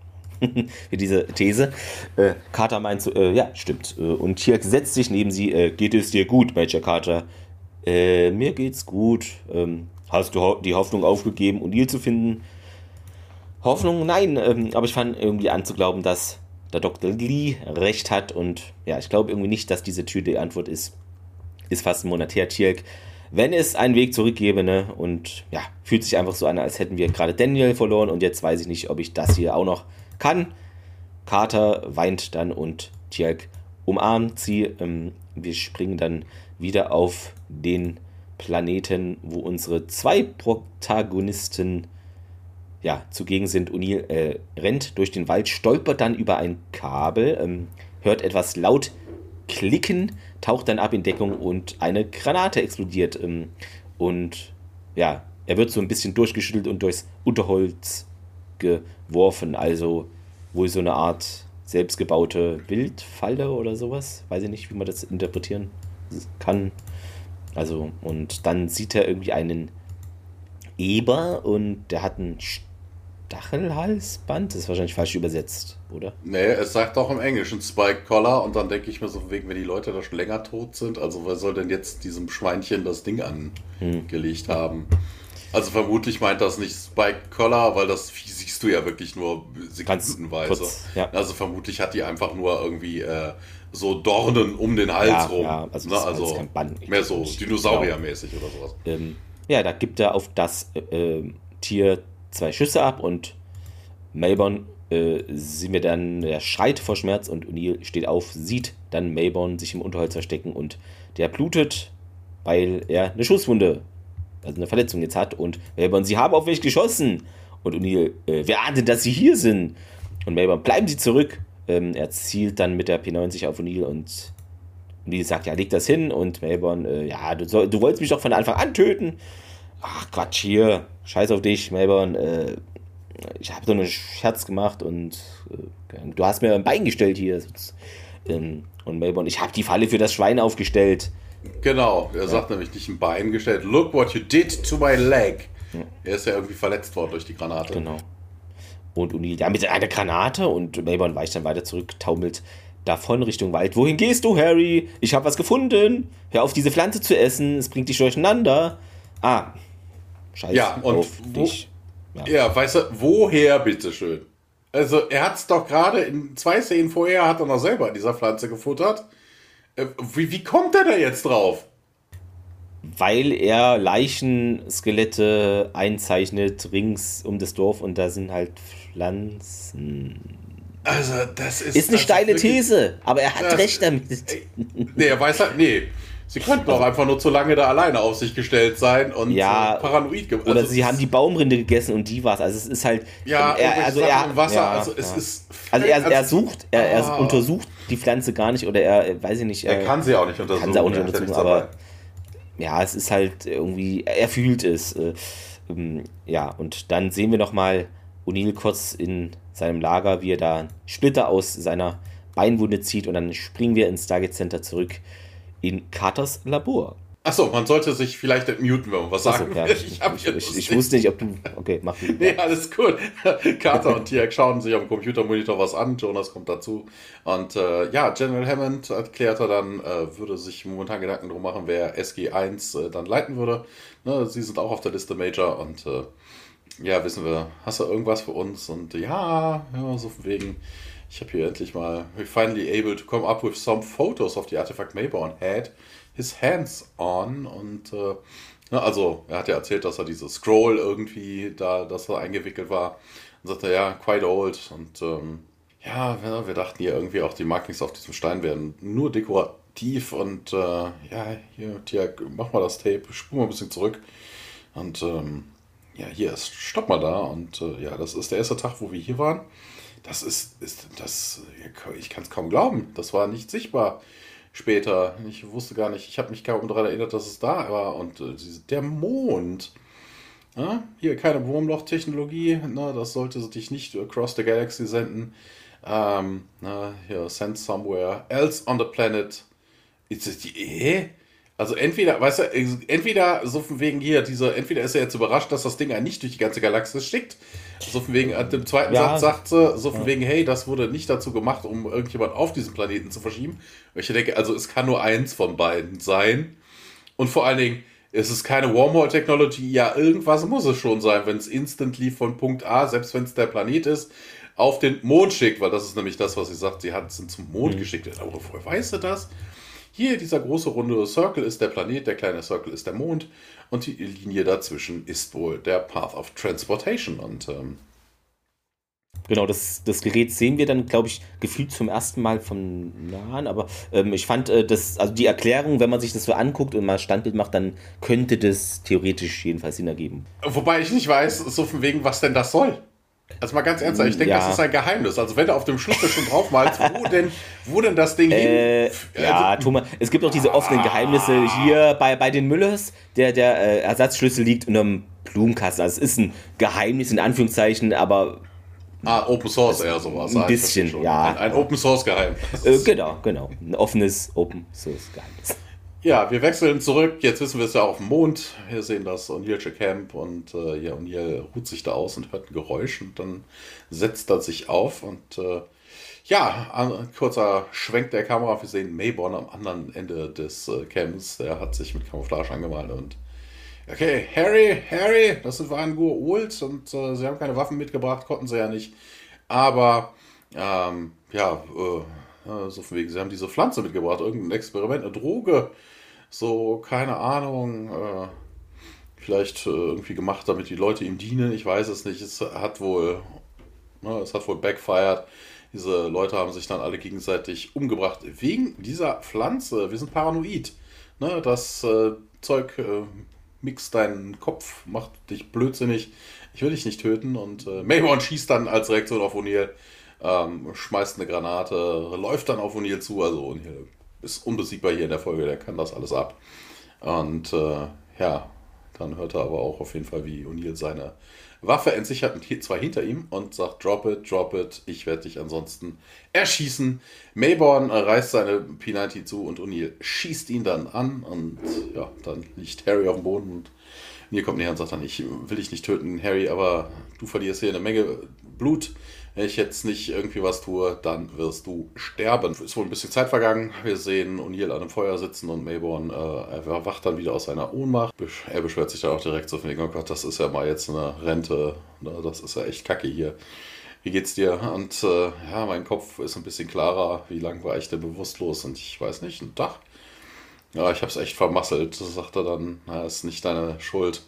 Für diese These. Äh, Carter meint so, äh, ja, stimmt. Äh, und Tjerk setzt sich neben sie. Äh, geht es dir gut, Major Carter? Äh, mir geht's gut. Ähm, hast du ho die Hoffnung aufgegeben, O'Neill zu finden? Hoffnung, nein. Ähm, aber ich fand irgendwie an zu glauben, dass der Dr. Lee recht hat. Und ja, ich glaube irgendwie nicht, dass diese Tür die Antwort ist ist fast ein Monat her, Tjelk. Wenn es einen Weg zurück gäbe, ne? Und ja, fühlt sich einfach so an, als hätten wir gerade Daniel verloren und jetzt weiß ich nicht, ob ich das hier auch noch kann. Carter weint dann und Tjelk umarmt sie. Ähm, wir springen dann wieder auf den Planeten, wo unsere zwei Protagonisten ja, zugegen sind. O'Neill äh, rennt durch den Wald, stolpert dann über ein Kabel, ähm, hört etwas laut klicken, taucht dann ab in Deckung und eine Granate explodiert. Ähm, und ja, er wird so ein bisschen durchgeschüttelt und durchs Unterholz geworfen. Also wohl so eine Art selbstgebaute Wildfalle oder sowas. Weiß ich nicht, wie man das interpretieren kann. Also, und dann sieht er irgendwie einen Eber und der hat ein Stachelhalsband. Das ist wahrscheinlich falsch übersetzt, oder? Nee, es sagt auch im Englischen Spike Collar und dann denke ich mir so, von wegen, wenn die Leute da schon länger tot sind, also wer soll denn jetzt diesem Schweinchen das Ding angelegt haben? Also vermutlich meint das nicht Spike Collar, weil das siehst du ja wirklich nur sekundenweise. kurz, ja. Also vermutlich hat die einfach nur irgendwie äh, so Dornen um den Hals Ja, rum. ja, also Ne, also kein Band. mehr so Dinosauriermäßig oder sowas. Ähm, ja, da gibt er auf das äh, äh, Tier zwei Schüsse ab und Melbourne äh, sehen wir dann, er schreit vor Schmerz und O'Neill steht auf, sieht dann Melbourne sich im Unterholz verstecken und der blutet, weil er eine Schusswunde, also eine Verletzung jetzt hat und Melbourne, sie haben auf mich geschossen und O'Neill, äh, wer ahnt denn, dass sie hier sind? Und Melbourne, bleiben Sie zurück. Ähm, er zielt dann mit der P90 auf O'Neill und O'Neill sagt, ja, leg das hin und Melbourne, äh, ja, du, soll, du wolltest mich doch von Anfang an töten. Ach, Quatsch hier, scheiß auf dich, Melbourne, äh, ich habe so einen Scherz gemacht und äh, du hast mir ein Bein gestellt hier. Ähm, und Melbourne, ich habe die Falle für das Schwein aufgestellt. Genau, er sagt nämlich nicht ein Bein gestellt. Look what you did to my leg. Er ist ja irgendwie verletzt worden durch die Granate. Genau. Und O'Neill, ja, mit einer Granate und Melbourne weicht dann weiter zurück, taumelt davon Richtung Wald. Wohin gehst du, Harry? Ich habe was gefunden. Hör auf, diese Pflanze zu essen. Es bringt dich durcheinander. Ah, scheiße. Ja, und wo, ja. ja, weißt du, woher bitteschön? Also, er hat es doch gerade in zwei Szenen vorher, hat er noch selber an dieser Pflanze gefuttert. Äh, wie, wie kommt er da jetzt drauf? Weil er Leichenskelette einzeichnet rings um das Dorf und da sind halt Pflanzen. Also, das ist. Ist eine steile These, aber er hat recht damit. Nee, er weiß halt, nee. Sie könnten auch einfach nur zu lange da alleine auf sich gestellt sein und ja, äh, paranoid also Oder sie haben die Baumrinde gegessen und die war's. Also es ist halt. Ja, er, also er, Wasser, ja, also es ja. ist. Also er, er sucht, er, er ah. untersucht die Pflanze gar nicht oder er, weiß ich nicht. Er, kann sie auch nicht untersuchen. Kann sie auch nicht untersuchen, aber ja, es ist halt irgendwie, er fühlt es. Äh, ähm, ja, und dann sehen wir nochmal O'Neill kurz in seinem Lager, wie er da Splitter aus seiner Beinwunde zieht und dann springen wir ins Stargate Center zurück in Carters Labor. Achso, man sollte sich vielleicht muten, wenn man was sagen so, ja. Ich, ich, ich, ich, wusste nicht, ob du. Okay, mach du. Nee, alles gut. Carter und Tiak schauen sich am Computermonitor was an. Jonas kommt dazu. Und äh, ja, General Hammond erklärt er dann, äh, würde sich momentan Gedanken drum machen, wer SG1 äh, dann leiten würde. Ne, sie sind auch auf der Liste Major und äh, ja, wissen wir, hast du irgendwas für uns? Und ja, ja so wegen ich habe hier endlich mal, we finally able to come up with some photos of the artifact Mayborn. Had his hands on und äh, ne, also er hat ja erzählt, dass er diese Scroll irgendwie da, dass er eingewickelt war. Und sagte, ja, quite old und ähm, ja, wir, wir, dachten hier irgendwie auch die Markings auf diesem Stein wären nur dekorativ und äh, ja, hier, Tia, mach mal das Tape, spur mal ein bisschen zurück und ähm, ja, hier ist, stopp mal da und äh, ja, das ist der erste Tag, wo wir hier waren das ist, ist das, ich kann es kaum glauben. Das war nicht sichtbar später. Ich wusste gar nicht, ich habe mich kaum daran erinnert, dass es da war. Und äh, der Mond. Ja, hier keine Wurmloch-Technologie, ne, das sollte dich nicht across the galaxy senden. Ähm, na, hier, send somewhere else on the planet. Die, eh? Also entweder, weißt du, entweder so von wegen hier, dieser, entweder ist er jetzt überrascht, dass das Ding einen nicht durch die ganze Galaxis schickt. So von wegen, an dem zweiten ja. Satz sagt sie, so von ja. wegen, hey, das wurde nicht dazu gemacht, um irgendjemand auf diesen Planeten zu verschieben. Und ich denke, also es kann nur eins von beiden sein. Und vor allen Dingen, es ist keine Wormhole-Technology, ja, irgendwas muss es schon sein, wenn es instantly von Punkt A, selbst wenn es der Planet ist, auf den Mond schickt, weil das ist nämlich das, was sie sagt, sie hat es zum Mond mhm. geschickt. Aber woher weißt du das? Hier, dieser große runde Circle ist der Planet, der kleine Circle ist der Mond und die Linie dazwischen ist wohl der Path of Transportation. Und ähm, Genau, das, das Gerät sehen wir dann, glaube ich, gefühlt zum ersten Mal von nahen, aber ähm, ich fand äh, das, also die Erklärung, wenn man sich das so anguckt und mal Standbild macht, dann könnte das theoretisch jedenfalls Sinn ergeben. Wobei ich nicht weiß, so von wegen, was denn das soll. Also mal ganz ernsthaft, ich denke, ja. das ist ein Geheimnis. Also wenn du auf dem Schlüssel schon drauf malst, wo denn, wo denn das Ding äh, hin? Ja, also, Thomas, es gibt auch diese offenen Geheimnisse hier bei, bei den Müllers. Der, der äh, Ersatzschlüssel liegt unter einem Blumenkasten. Also es ist ein Geheimnis in Anführungszeichen, aber Ah, Open Source eher sowas. Ein bisschen, ja. Ein, ein, Open Source Geheimnis. Äh, genau, genau. Ein offenes Open Source Geheimnis. Ja, wir wechseln zurück. Jetzt wissen wir es ja auf dem Mond. Wir sehen das O'Neill'sche Camp und äh, ja, O'Neill ruht sich da aus und hört ein Geräusch und dann setzt er sich auf und äh, ja, ein kurzer Schwenk der Kamera. Wir sehen Mayborn am anderen Ende des äh, Camps. Der hat sich mit Camouflage angemalt und okay, Harry, Harry, das waren Old und äh, sie haben keine Waffen mitgebracht, konnten sie ja nicht. Aber ähm, ja, äh, so von wegen, sie haben diese Pflanze mitgebracht, irgendein Experiment, eine Droge so, keine Ahnung, äh, vielleicht äh, irgendwie gemacht, damit die Leute ihm dienen. Ich weiß es nicht. Es hat wohl, ne, es hat wohl backfired. Diese Leute haben sich dann alle gegenseitig umgebracht wegen dieser Pflanze. Wir sind paranoid. Ne, das äh, Zeug äh, mixt deinen Kopf, macht dich blödsinnig. Ich will dich nicht töten. Und äh, Mayborn schießt dann als Reaktion auf O'Neill, ähm, schmeißt eine Granate, läuft dann auf O'Neill zu. Also O'Neill ist unbesiegbar hier in der Folge, der kann das alles ab. Und äh, ja, dann hört er aber auch auf jeden Fall, wie O'Neill seine Waffe entsichert und zwar hinter ihm und sagt, drop it, drop it, ich werde dich ansonsten erschießen. Mayborn reißt seine P90 zu und O'Neill schießt ihn dann an und ja, dann liegt Harry auf dem Boden und O'Neill kommt näher und sagt dann, ich will dich nicht töten, Harry, aber du verlierst hier eine Menge Blut ich jetzt nicht irgendwie was tue, dann wirst du sterben. Ist wohl ein bisschen Zeit vergangen. Wir sehen O'Neill an einem Feuer sitzen und Mayborn, äh, er wacht dann wieder aus seiner Ohnmacht. Er beschwert sich dann auch direkt so von wegen, oh Gott, das ist ja mal jetzt eine Rente. Ne? Das ist ja echt kacke hier. Wie geht's dir? Und äh, ja, mein Kopf ist ein bisschen klarer. Wie lange war ich denn bewusstlos? Und ich weiß nicht, ein Tag. Ja, ich hab's echt vermasselt, sagt er dann. Na, ist nicht deine Schuld.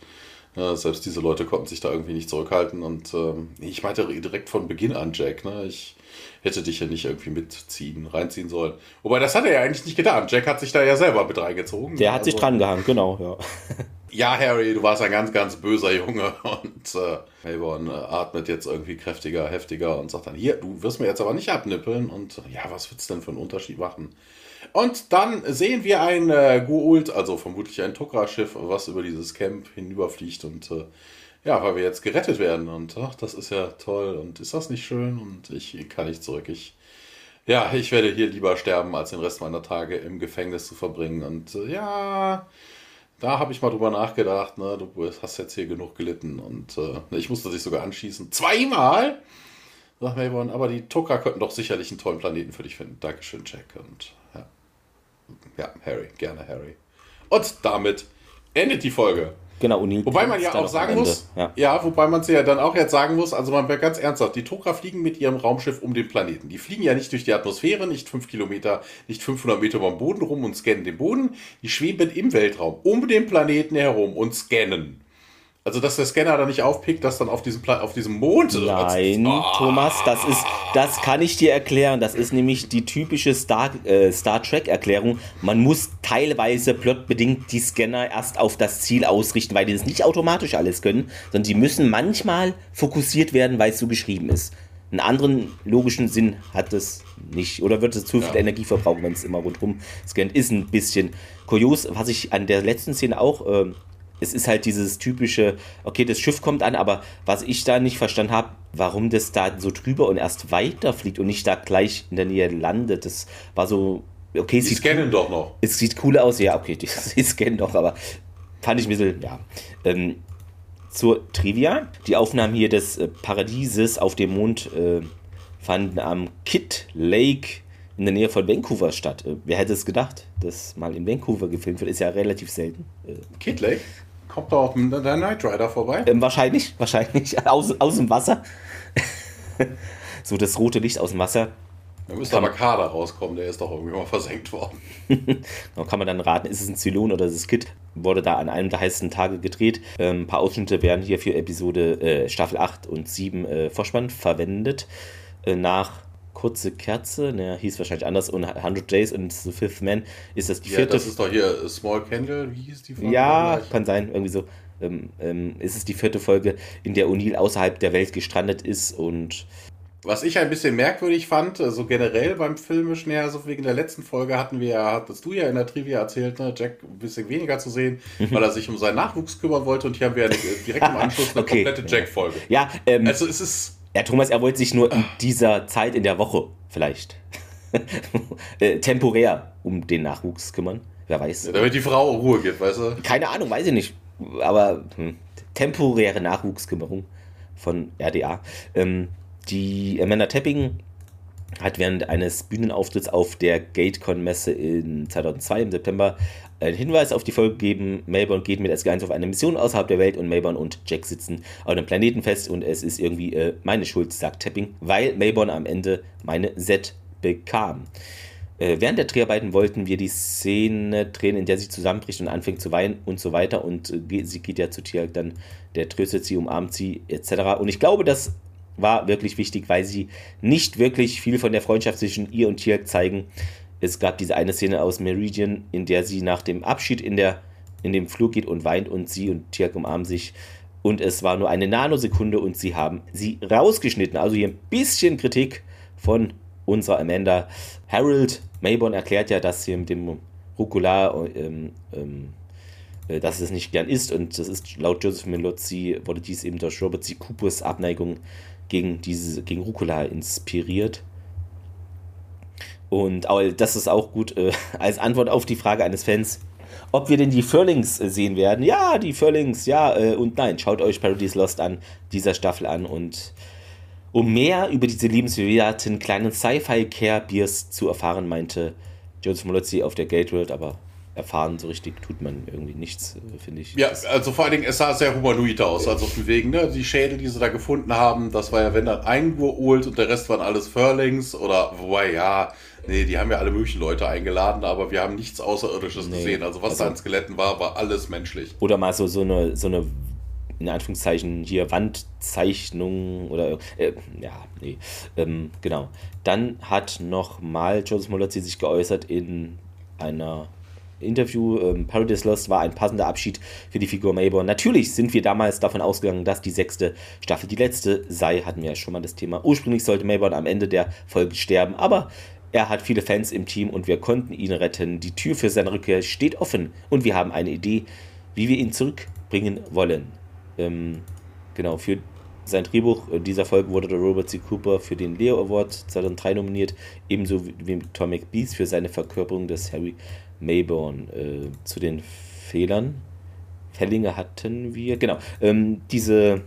Ja, selbst diese Leute konnten sich da irgendwie nicht zurückhalten. Und ähm, ich meinte direkt von Beginn an, Jack, ne? ich hätte dich ja nicht irgendwie mitziehen, reinziehen sollen. Wobei, das hat er ja eigentlich nicht getan. Jack hat sich da ja selber mit reingezogen. Der hat also, sich dran gehangen, genau, ja. ja, Harry, du warst ein ganz, ganz böser Junge. Und äh, Mayborn äh, atmet jetzt irgendwie kräftiger, heftiger und sagt dann, hier, du wirst mir jetzt aber nicht abnippeln. Und ja, was wird's denn für einen Unterschied machen? Und dann sehen wir ein äh, Guult, also vermutlich ein Tokra-Schiff, was über dieses Camp hinüberfliegt und äh, ja, weil wir jetzt gerettet werden und ach, das ist ja toll und ist das nicht schön und ich kann nicht zurück. Ich, ja, ich werde hier lieber sterben, als den Rest meiner Tage im Gefängnis zu verbringen und äh, ja, da habe ich mal drüber nachgedacht, ne, du hast jetzt hier genug gelitten und äh, ich musste dich sogar anschießen. Zweimal! Sagt Mayborn, aber die Tokra könnten doch sicherlich einen tollen Planeten für dich finden. Dankeschön, Jack. Und ja, Harry, gerne Harry. Und damit endet die Folge. Genau, O'Neill. Wobei man ja auch sagen muss, ja. ja, wobei man es ja dann auch jetzt sagen muss, also man ganz ernsthaft, die Tokra fliegen mit ihrem Raumschiff um den Planeten. Die fliegen ja nicht durch die Atmosphäre, nicht 5 Kilometer, nicht 500 Meter über dem Boden rum und scannen den Boden. Die schweben im Weltraum um den Planeten herum und scannen. Also, dass der Scanner da nicht aufpickt, dass dann auf diesem, Pla auf diesem Mond. Nein, oh. Thomas, das ist, das kann ich dir erklären. Das ist nämlich die typische Star, äh, Star Trek-Erklärung. Man muss teilweise plotbedingt die Scanner erst auf das Ziel ausrichten, weil die das nicht automatisch alles können, sondern die müssen manchmal fokussiert werden, weil es so geschrieben ist. Einen anderen logischen Sinn hat es nicht. Oder wird es zu viel ja. Energie verbrauchen, wenn es immer rundherum scannt. Ist ein bisschen kurios, was ich an der letzten Szene auch. Äh, es ist halt dieses typische, okay, das Schiff kommt an, aber was ich da nicht verstanden habe, warum das da so drüber und erst weiterfliegt und nicht da gleich in der Nähe landet. Das war so, okay, die scannen cool, doch noch. Es sieht cool aus, ja, okay, die, die scannen doch, aber fand ich ein bisschen, ja. Ähm, zur Trivia. Die Aufnahmen hier des äh, Paradieses auf dem Mond äh, fanden am Kid Lake in der Nähe von Vancouver statt. Äh, wer hätte es gedacht, dass mal in Vancouver gefilmt wird? Ist ja relativ selten. Äh, Kid Lake? Kommt da auch der Knight Rider vorbei? Ähm, wahrscheinlich, wahrscheinlich. Aus, aus dem Wasser. so das rote Licht aus dem Wasser. Da müsste aber Kader rauskommen, der ist doch irgendwie mal versenkt worden. da kann man dann raten, ist es ein Zylon oder ist es Kit? Wurde da an einem der heißesten Tage gedreht. Ähm, ein paar Ausschnitte werden hier für Episode äh, Staffel 8 und 7 äh, Vorspann verwendet. Äh, nach Kurze Kerze, ne, hieß wahrscheinlich anders, und 100 Days und The Fifth Man ist das die vierte. Ja, das ist doch hier Small Candle, wie hieß die Folge? Ja, kann sein, irgendwie so. Ähm, ähm, ist es die vierte Folge, in der O'Neill außerhalb der Welt gestrandet ist und. Was ich ein bisschen merkwürdig fand, so also generell beim Filmischen her, so wegen der letzten Folge hatten wir, hattest du ja in der Trivia erzählt, ne, Jack ein bisschen weniger zu sehen, mhm. weil er sich um seinen Nachwuchs kümmern wollte und hier haben wir direkt im Anschluss eine okay. komplette Jack-Folge. Ja, ähm, also es ist ja, Thomas, er wollte sich nur in dieser Zeit in der Woche vielleicht äh, temporär um den Nachwuchs kümmern. Wer weiß. Ja, damit die Frau Ruhe gibt, weißt du? Keine Ahnung, weiß ich nicht. Aber hm, temporäre Nachwuchskümmerung von RDA. Ähm, die Amanda Tapping hat während eines Bühnenauftritts auf der GateCon-Messe in 2002 im September einen Hinweis auf die Folge gegeben. Melbourne geht mit SG1 auf eine Mission außerhalb der Welt und Melbourne und Jack sitzen auf einem Planeten fest und es ist irgendwie äh, meine Schuld, sagt Tapping, weil Melbourne am Ende meine Z bekam. Äh, während der Dreharbeiten wollten wir die Szene drehen, in der sie zusammenbricht und anfängt zu weinen und so weiter und äh, sie geht ja zu Tiag dann, der tröstet sie, umarmt sie etc. Und ich glaube, das war wirklich wichtig, weil sie nicht wirklich viel von der Freundschaft zwischen ihr und Tiag zeigen es gab diese eine Szene aus Meridian, in der sie nach dem Abschied in, der, in dem Flur geht und weint und sie und Tiak umarmen sich. Und es war nur eine Nanosekunde und sie haben sie rausgeschnitten. Also hier ein bisschen Kritik von unserer Amanda. Harold Mayborn erklärt ja, dass sie mit dem Rucola, ähm, ähm, äh, dass es nicht gern ist. Und das ist laut Joseph Melozzi, wurde dies eben durch Robert C. Coopers Abneigung gegen, diese, gegen Rucola inspiriert. Und das ist auch gut äh, als Antwort auf die Frage eines Fans, ob wir denn die Furlings äh, sehen werden. Ja, die Furlings, ja äh, und nein. Schaut euch Paradise Lost an, dieser Staffel an und Um mehr über diese liebenswerten kleinen Sci-Fi-Care-Beers zu erfahren, meinte Joseph Molozzi auf der Gate World, aber erfahren so richtig tut man irgendwie nichts, äh, finde ich. Ja, also vor allen Dingen, es sah sehr humanoid aus, also von wegen, ne, die Schädel, die sie da gefunden haben, das war ja, wenn dann ein Gurult und der Rest waren alles Furlings oder, wobei, ja, nee, die haben ja alle möglichen Leute eingeladen, aber wir haben nichts Außerirdisches nee, gesehen, also was also, da an Skeletten war, war alles menschlich. Oder mal so, so eine, so eine in Anführungszeichen hier Wandzeichnung oder äh, ja, nee, ähm, genau. Dann hat noch mal Joseph Molozzi sich geäußert in einer Interview, ähm, Paradise Lost war ein passender Abschied für die Figur Mayborn. Natürlich sind wir damals davon ausgegangen, dass die sechste Staffel die letzte sei, hatten wir ja schon mal das Thema. Ursprünglich sollte Mayborn am Ende der Folge sterben, aber er hat viele Fans im Team und wir konnten ihn retten. Die Tür für seine Rückkehr steht offen und wir haben eine Idee, wie wir ihn zurückbringen wollen. Ähm, genau, für sein Drehbuch dieser Folge wurde der Robert C. Cooper für den Leo Award 2003 nominiert, ebenso wie Tom McBeast für seine Verkörperung des Harry Mayborn. Äh, zu den Fehlern. Fellinge hatten wir, genau. Ähm, diese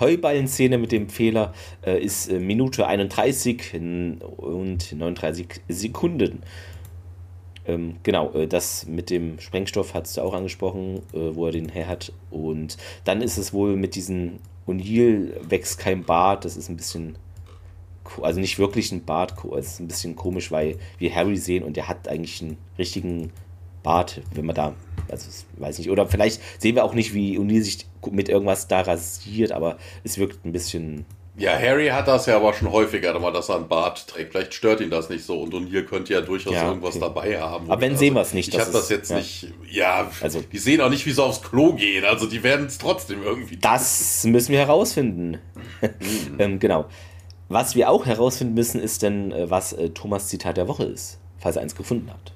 Heuballen-Szene mit dem Fehler äh, ist äh, Minute 31 und 39 Sekunden. Ähm, genau, äh, das mit dem Sprengstoff hast du auch angesprochen, äh, wo er den her hat. Und dann ist es wohl mit diesem O'Neill wächst kein Bart, das ist ein bisschen also nicht wirklich ein Bart, es ist ein bisschen komisch, weil wir Harry sehen und der hat eigentlich einen richtigen Bart, wenn man da, also weiß nicht, oder vielleicht sehen wir auch nicht, wie O'Neill sich mit irgendwas da rasiert, aber es wirkt ein bisschen. Ja, Harry hat das ja aber schon häufiger, dass er einen Bart trägt. Vielleicht stört ihn das nicht so und O'Neill könnte ja durchaus ja, irgendwas okay. dabei haben. Aber wenn also, sehen wir es nicht. Ich habe das jetzt ja. nicht, ja, also, die sehen auch nicht, wie sie aufs Klo gehen, also die werden es trotzdem irgendwie. Das müssen wir herausfinden. Hm. ähm, genau. Was wir auch herausfinden müssen, ist denn, äh, was äh, Thomas Zitat der Woche ist, falls er eins gefunden hat.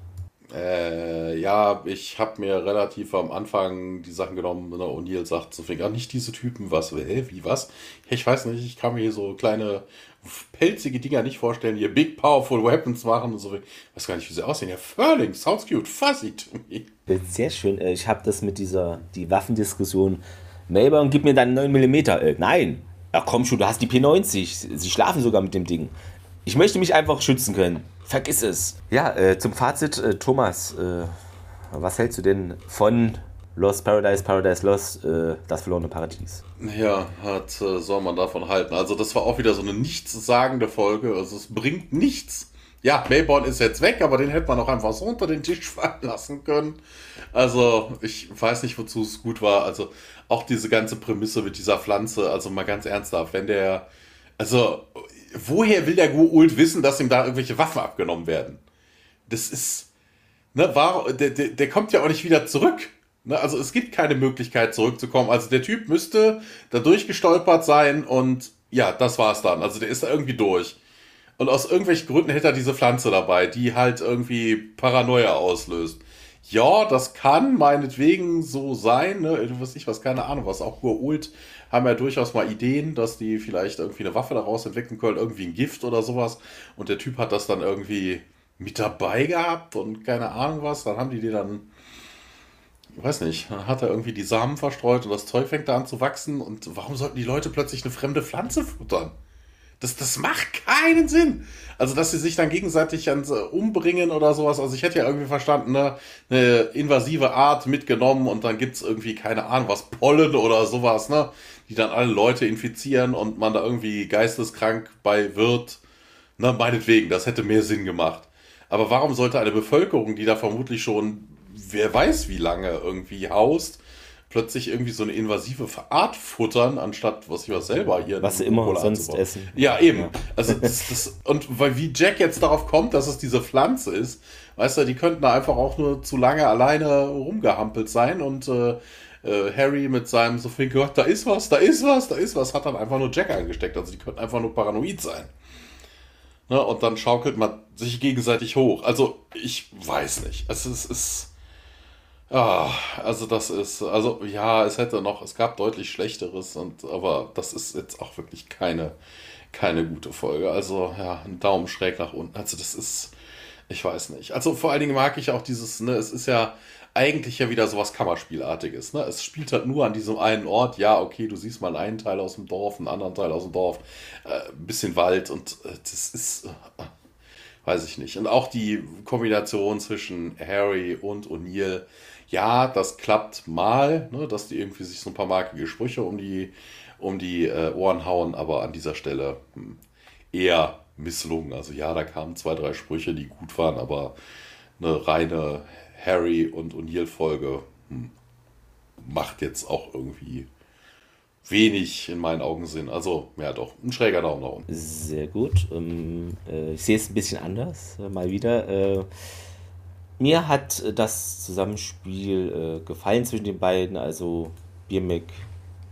Äh, ja, ich habe mir relativ am Anfang die Sachen genommen. Ne? O'Neill sagt so viel, nicht diese Typen, was, äh, wie, was? Ich weiß nicht, ich kann mir hier so kleine pelzige Dinger nicht vorstellen, die Big Powerful Weapons machen und so. Ich weiß gar nicht, wie sie aussehen. Ja, Furling, sounds cute, fuzzy to me. Sehr schön. Äh, ich habe das mit dieser, die Waffendiskussion. Melbourne, gib mir deinen 9 mm. Äh, nein, ja, komm schon, du hast die P90. Sie schlafen sogar mit dem Ding. Ich möchte mich einfach schützen können. Vergiss es. Ja, äh, zum Fazit, äh, Thomas, äh, was hältst du denn von Lost Paradise, Paradise Lost, äh, das verlorene Paradies? Ja, hat, äh, soll man davon halten. Also, das war auch wieder so eine nichtssagende Folge. Also, es bringt nichts. Ja, Mayborn ist jetzt weg, aber den hätte man auch einfach so unter den Tisch fallen lassen können. Also, ich weiß nicht, wozu es gut war. Also, auch diese ganze Prämisse mit dieser Pflanze, also mal ganz ernsthaft, wenn der, also, woher will der Guult wissen, dass ihm da irgendwelche Waffen abgenommen werden? Das ist, ne, war, der, der, der kommt ja auch nicht wieder zurück. Ne? Also, es gibt keine Möglichkeit zurückzukommen. Also, der Typ müsste da durchgestolpert sein und ja, das war's dann. Also, der ist da irgendwie durch. Und aus irgendwelchen Gründen hätte er diese Pflanze dabei, die halt irgendwie Paranoia auslöst ja, das kann meinetwegen so sein, ne? Was ich was, keine Ahnung, was auch Urt haben ja durchaus mal Ideen, dass die vielleicht irgendwie eine Waffe daraus entwickeln können, irgendwie ein Gift oder sowas. Und der Typ hat das dann irgendwie mit dabei gehabt und keine Ahnung was. Dann haben die die dann, weiß nicht, dann hat er irgendwie die Samen verstreut und das Zeug fängt da an zu wachsen. Und warum sollten die Leute plötzlich eine fremde Pflanze futtern? Das, das macht keinen Sinn. Also, dass sie sich dann gegenseitig ans, äh, umbringen oder sowas. Also, ich hätte ja irgendwie verstanden, ne, eine invasive Art mitgenommen und dann gibt es irgendwie, keine Ahnung, was Pollen oder sowas, ne, die dann alle Leute infizieren und man da irgendwie geisteskrank bei wird. Ne, meinetwegen, das hätte mehr Sinn gemacht. Aber warum sollte eine Bevölkerung, die da vermutlich schon, wer weiß wie lange irgendwie haust, plötzlich irgendwie so eine invasive Art futtern, anstatt was wir selber hier. Was sie immer sonst anzubauen. essen. Ja, eben. Ja. Also das, das, und weil wie Jack jetzt darauf kommt, dass es diese Pflanze ist, weißt du, die könnten da einfach auch nur zu lange alleine rumgehampelt sein und äh, äh, Harry mit seinem so viel gehört, da ist was, da ist was, da ist was, hat dann einfach nur Jack angesteckt. Also die könnten einfach nur paranoid sein. Ne, und dann schaukelt man sich gegenseitig hoch. Also ich weiß nicht. Also, es ist Ah, also das ist, also ja, es hätte noch, es gab deutlich schlechteres, und, aber das ist jetzt auch wirklich keine, keine gute Folge. Also ja, ein Daumen schräg nach unten. Also das ist, ich weiß nicht. Also vor allen Dingen mag ich auch dieses, ne, es ist ja eigentlich ja wieder sowas Kammerspielartiges. Ne? Es spielt halt nur an diesem einen Ort. Ja, okay, du siehst mal einen Teil aus dem Dorf, einen anderen Teil aus dem Dorf, äh, ein bisschen Wald und äh, das ist, äh, weiß ich nicht. Und auch die Kombination zwischen Harry und O'Neill, ja, das klappt mal, ne? dass die irgendwie sich so ein paar markige Sprüche um die, um die äh, Ohren hauen, aber an dieser Stelle hm, eher misslungen. Also ja, da kamen zwei, drei Sprüche, die gut waren, aber eine reine Harry und O'Neill-Folge hm, macht jetzt auch irgendwie wenig in meinen Augen Sinn. Also, ja doch, ein schräger Daumen nach unten. Sehr gut. Ähm, äh, ich sehe es ein bisschen anders, äh, mal wieder. Äh, mir hat das Zusammenspiel äh, gefallen zwischen den beiden, also Biermec,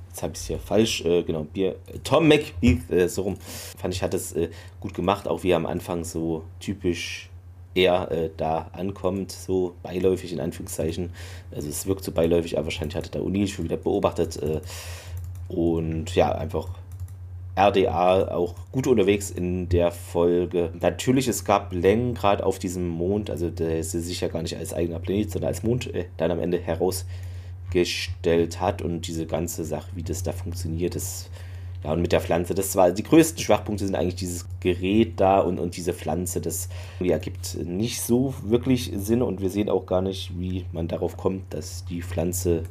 jetzt habe ich es hier falsch, äh, genau, Bier, Tom McBeath, äh, so rum, fand ich, hat es gut gemacht, auch wie er am Anfang so typisch er äh, da ankommt, so beiläufig in Anführungszeichen. Also es wirkt so beiläufig, aber wahrscheinlich hatte der Uni schon wieder beobachtet. Äh, und ja, einfach RDA auch gut unterwegs in der Folge. Natürlich, es gab Längen gerade auf diesem Mond, also der ist sich ja gar nicht als eigener Planet, sondern als Mond äh, dann am Ende herausgestellt hat und diese ganze Sache, wie das da funktioniert, das ja, und mit der Pflanze, das war die größten Schwachpunkte sind eigentlich dieses Gerät da und, und diese Pflanze. Das ergibt nicht so wirklich Sinn und wir sehen auch gar nicht, wie man darauf kommt, dass die Pflanze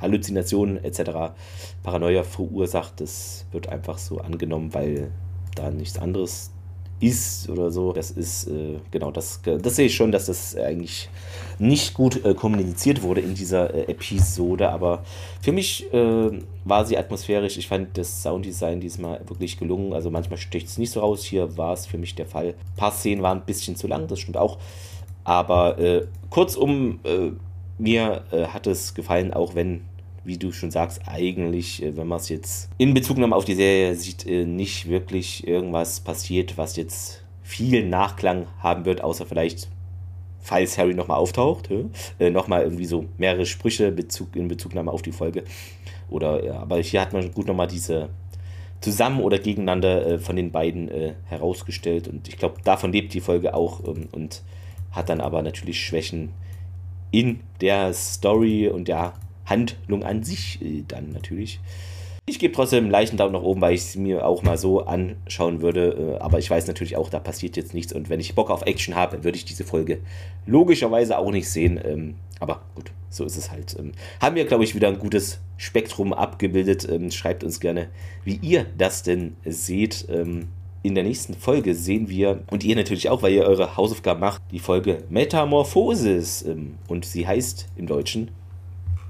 Halluzinationen etc. Paranoia verursacht. Das wird einfach so angenommen, weil da nichts anderes ist oder so. Das ist, äh, genau, das, das sehe ich schon, dass das eigentlich nicht gut äh, kommuniziert wurde in dieser äh, Episode, aber für mich äh, war sie atmosphärisch. Ich fand das Sounddesign diesmal wirklich gelungen. Also manchmal sticht es nicht so raus. Hier war es für mich der Fall. Ein paar Szenen waren ein bisschen zu lang, das stimmt auch. Aber äh, kurzum, äh, mir hat es gefallen, auch wenn wie du schon sagst, eigentlich, äh, wenn man es jetzt in Bezugnahme auf die Serie sieht, äh, nicht wirklich irgendwas passiert, was jetzt viel Nachklang haben wird, außer vielleicht, falls Harry nochmal auftaucht, äh, nochmal irgendwie so mehrere Sprüche in Bezugnahme auf die Folge. Oder, ja, aber hier hat man gut nochmal diese zusammen oder gegeneinander von den beiden herausgestellt. Und ich glaube, davon lebt die Folge auch ähm, und hat dann aber natürlich Schwächen in der Story. Und der Handlung an sich äh, dann natürlich. Ich gebe trotzdem einen leichten Daumen nach oben, weil ich es mir auch mal so anschauen würde. Äh, aber ich weiß natürlich auch, da passiert jetzt nichts. Und wenn ich Bock auf Action habe, würde ich diese Folge logischerweise auch nicht sehen. Ähm, aber gut, so ist es halt. Ähm, haben wir, glaube ich, wieder ein gutes Spektrum abgebildet. Ähm, schreibt uns gerne, wie ihr das denn seht. In der nächsten Folge sehen wir, und ihr natürlich auch, weil ihr eure Hausaufgaben macht, die Folge Metamorphosis. Und sie heißt im Deutschen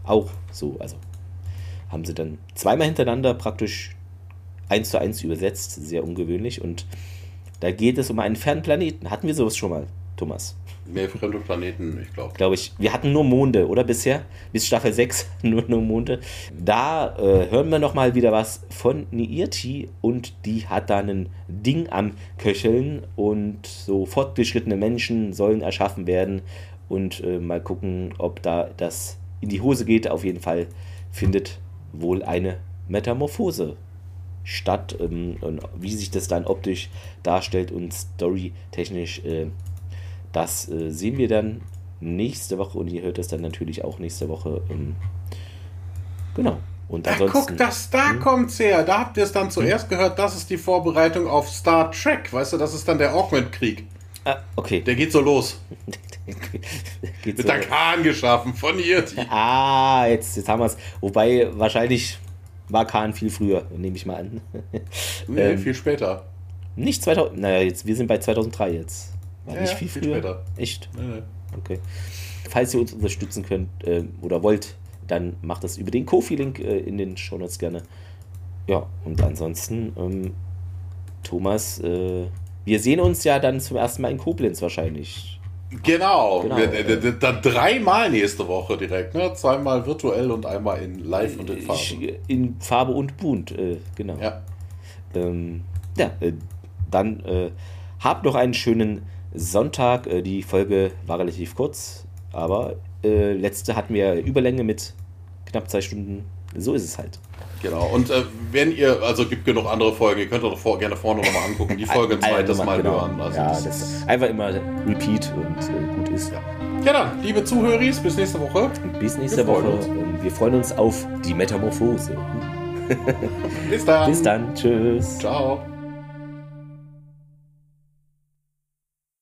auch so. Also haben sie dann zweimal hintereinander praktisch eins zu eins übersetzt, sehr ungewöhnlich. Und da geht es um einen fernen Planeten. Hatten wir sowas schon mal, Thomas? Mehr fremde Planeten, ich glaube. Glaube ich. Wir hatten nur Monde, oder bisher? Bis Staffel 6 nur, nur Monde. Da äh, hören wir nochmal wieder was von Niirti und die hat da ein Ding am Köcheln und so fortgeschrittene Menschen sollen erschaffen werden und äh, mal gucken, ob da das in die Hose geht. Auf jeden Fall findet wohl eine Metamorphose statt. Ähm, und wie sich das dann optisch darstellt und storytechnisch, äh, das äh, sehen wir dann nächste Woche und ihr hört es dann natürlich auch nächste Woche. Ähm, genau. Und Ach, guck, das, da hm? kommt's her. Da habt ihr es dann zuerst hm? gehört. Das ist die Vorbereitung auf Star Trek. Weißt du, das ist dann der Augment-Krieg. Ah, okay. Der geht so los. Mit so der Kahn geschaffen von ihr. Ah, jetzt, jetzt haben wir es. Wobei, wahrscheinlich war Kahn viel früher, nehme ich mal an. Nee, ähm, viel später. Nicht 2000. Naja, jetzt, wir sind bei 2003 jetzt. War ja, nicht viel, viel früher. Später. Echt? Nee, nee. Okay. Falls ihr uns unterstützen könnt äh, oder wollt, dann macht das über den Kofi-Link äh, in den Shownotes gerne. Ja, und ansonsten, ähm, Thomas, äh, wir sehen uns ja dann zum ersten Mal in Koblenz wahrscheinlich. Genau, genau wir, dann dreimal nächste Woche direkt, ne? Zweimal virtuell und einmal in live und in Farbe. In Farbe und bunt, äh, genau. Ja. Ähm, ja, äh, dann äh, habt noch einen schönen Sonntag. Äh, die Folge war relativ kurz, aber äh, letzte hatten wir Überlänge mit knapp zwei Stunden so ist es halt. Genau. Und äh, wenn ihr, also gibt genug andere Folgen, ihr könnt doch vor, gerne vorne nochmal angucken, die Folge ein zweites Mal genau. hören. Also ja, das das ist, einfach immer Repeat und äh, gut ist. ja. ja, dann, liebe Zuhöris, bis nächste Woche. Bis nächste Wir Woche. Ähm, Wir freuen uns auf die Metamorphose. Bis dann. Bis dann. Tschüss. Ciao.